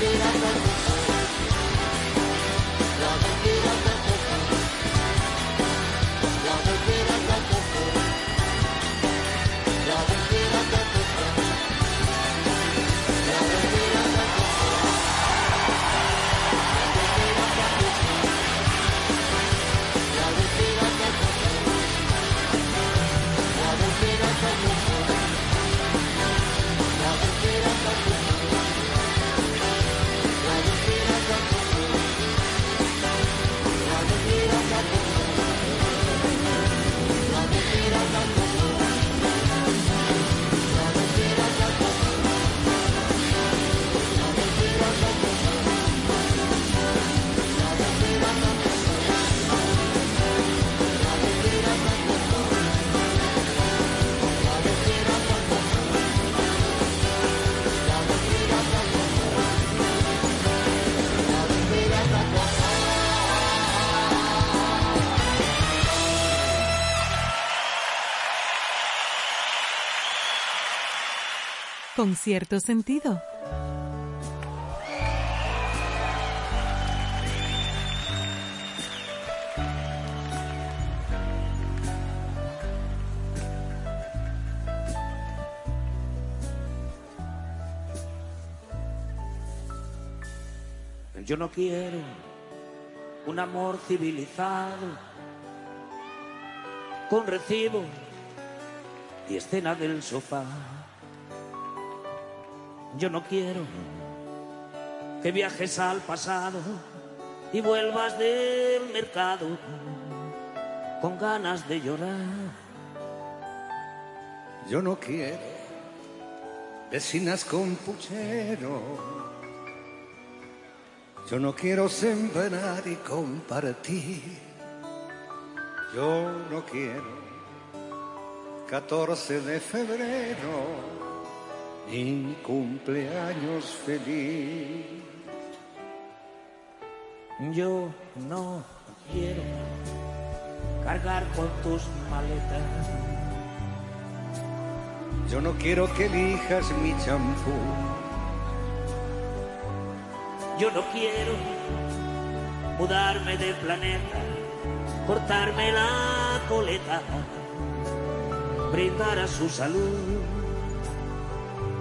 Thank you. Con cierto sentido. Yo no quiero un amor civilizado con recibo y escena del sofá. Yo no quiero que viajes al pasado y vuelvas del mercado con ganas de llorar. Yo no quiero vecinas con puchero. Yo no quiero sembrar y compartir. Yo no quiero 14 de febrero ni cumpleaños feliz. Yo no quiero cargar con tus maletas. Yo no quiero que elijas mi champú. Yo no quiero mudarme de planeta, cortarme la coleta, brindar a su salud.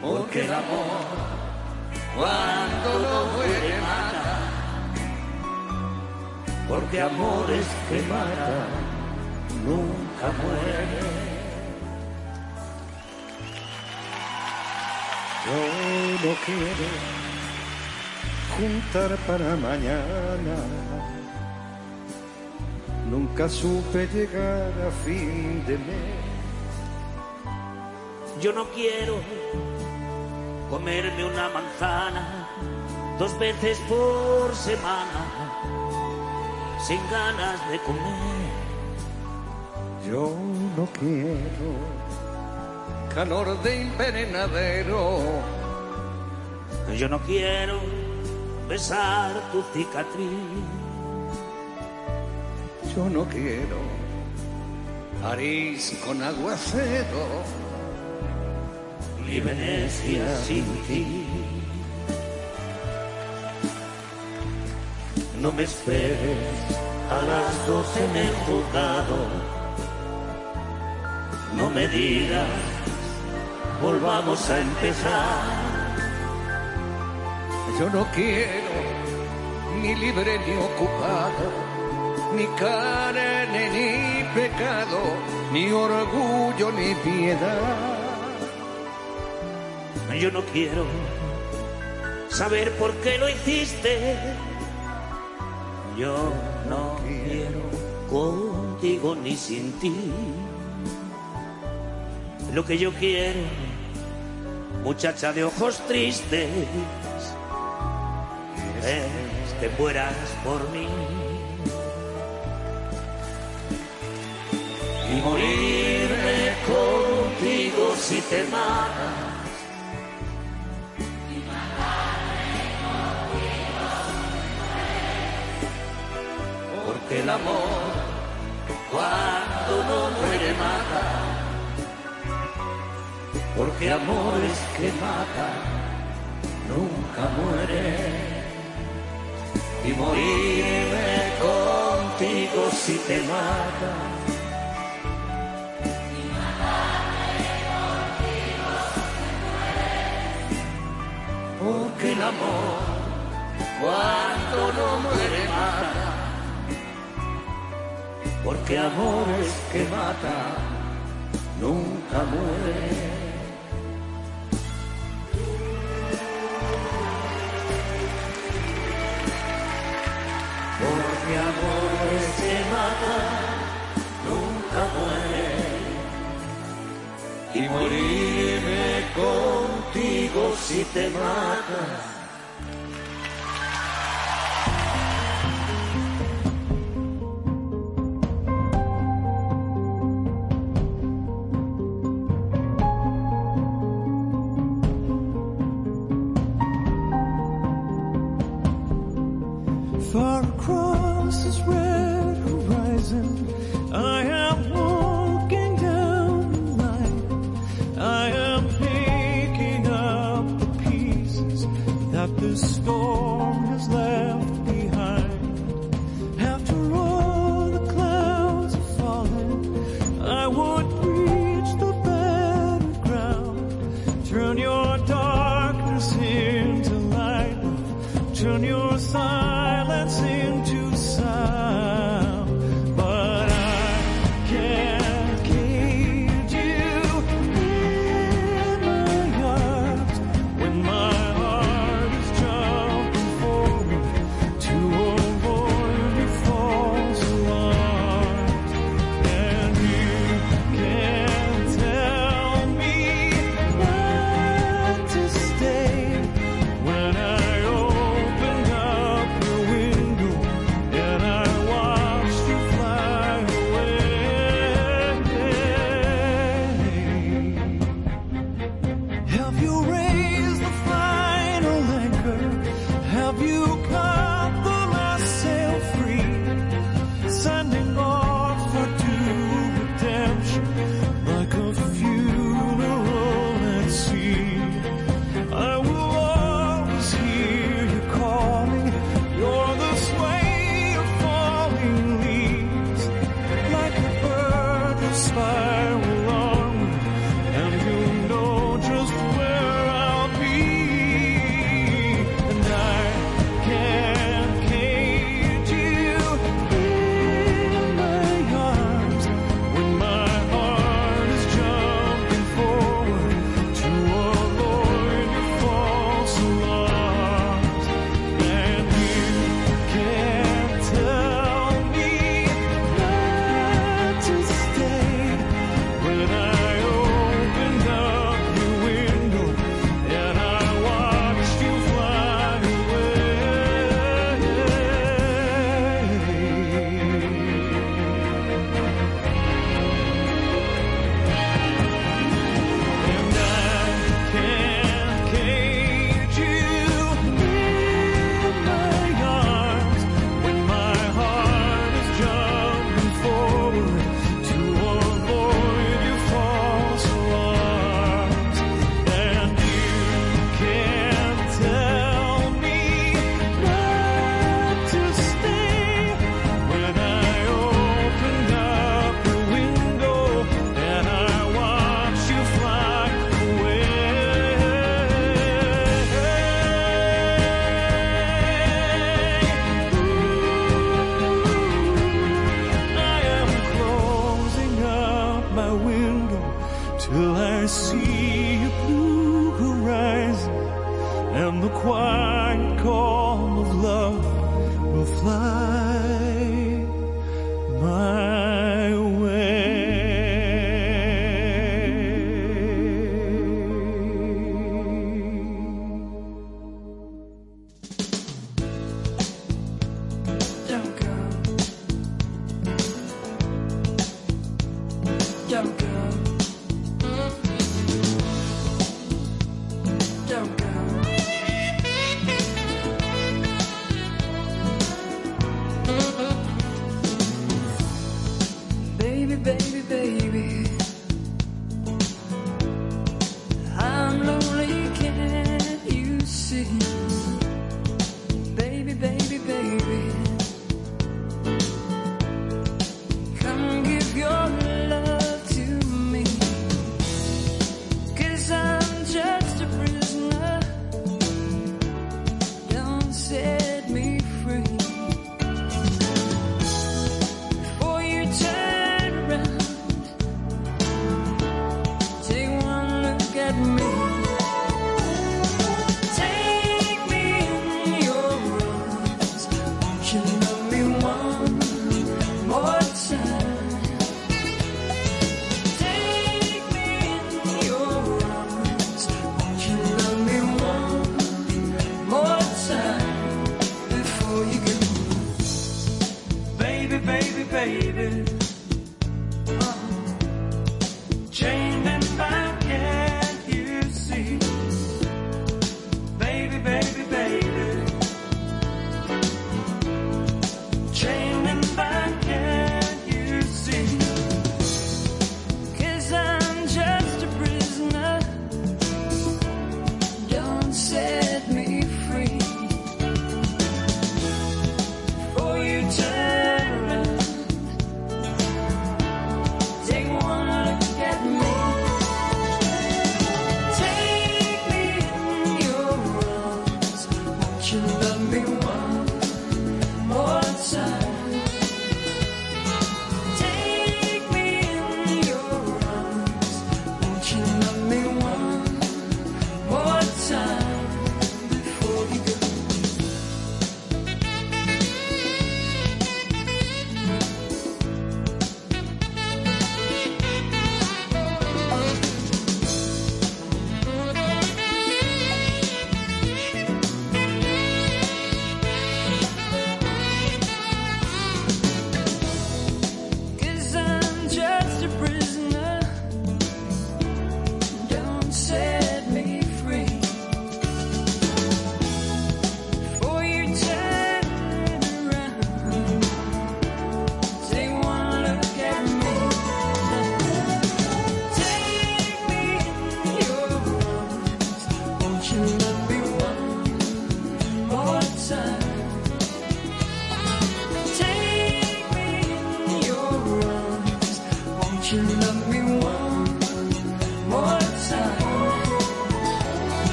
Porque el amor, cuando lo muere, mata. Porque amores que matan nunca mueren. Yo no quiero juntar para mañana. Nunca supe llegar a fin de mes. Yo no quiero comerme una manzana dos veces por semana sin ganas de comer. Yo no quiero calor de invernadero. Yo no quiero besar tu cicatriz. Yo no quiero París con aguacero. Ni Venecia sin ti. No me esperes a las doce en el juzgado. No me digas, volvamos a empezar. Yo no quiero ni libre ni ocupado, ni carne ni pecado, ni orgullo ni piedad. Yo no quiero saber por qué lo hiciste. Yo no quiero contigo ni sin ti. Lo que yo quiero, muchacha de ojos tristes, es que mueras por mí. Y morirme contigo si te matas el amor cuando no muere mata, porque amores que matan nunca muere Y morirme contigo si te mata. Y matarme contigo si te mueres. Porque el amor cuando no muere mata porque amores que matan nunca mueren. Porque amores que matan nunca mueren. Y morirme contigo si te matas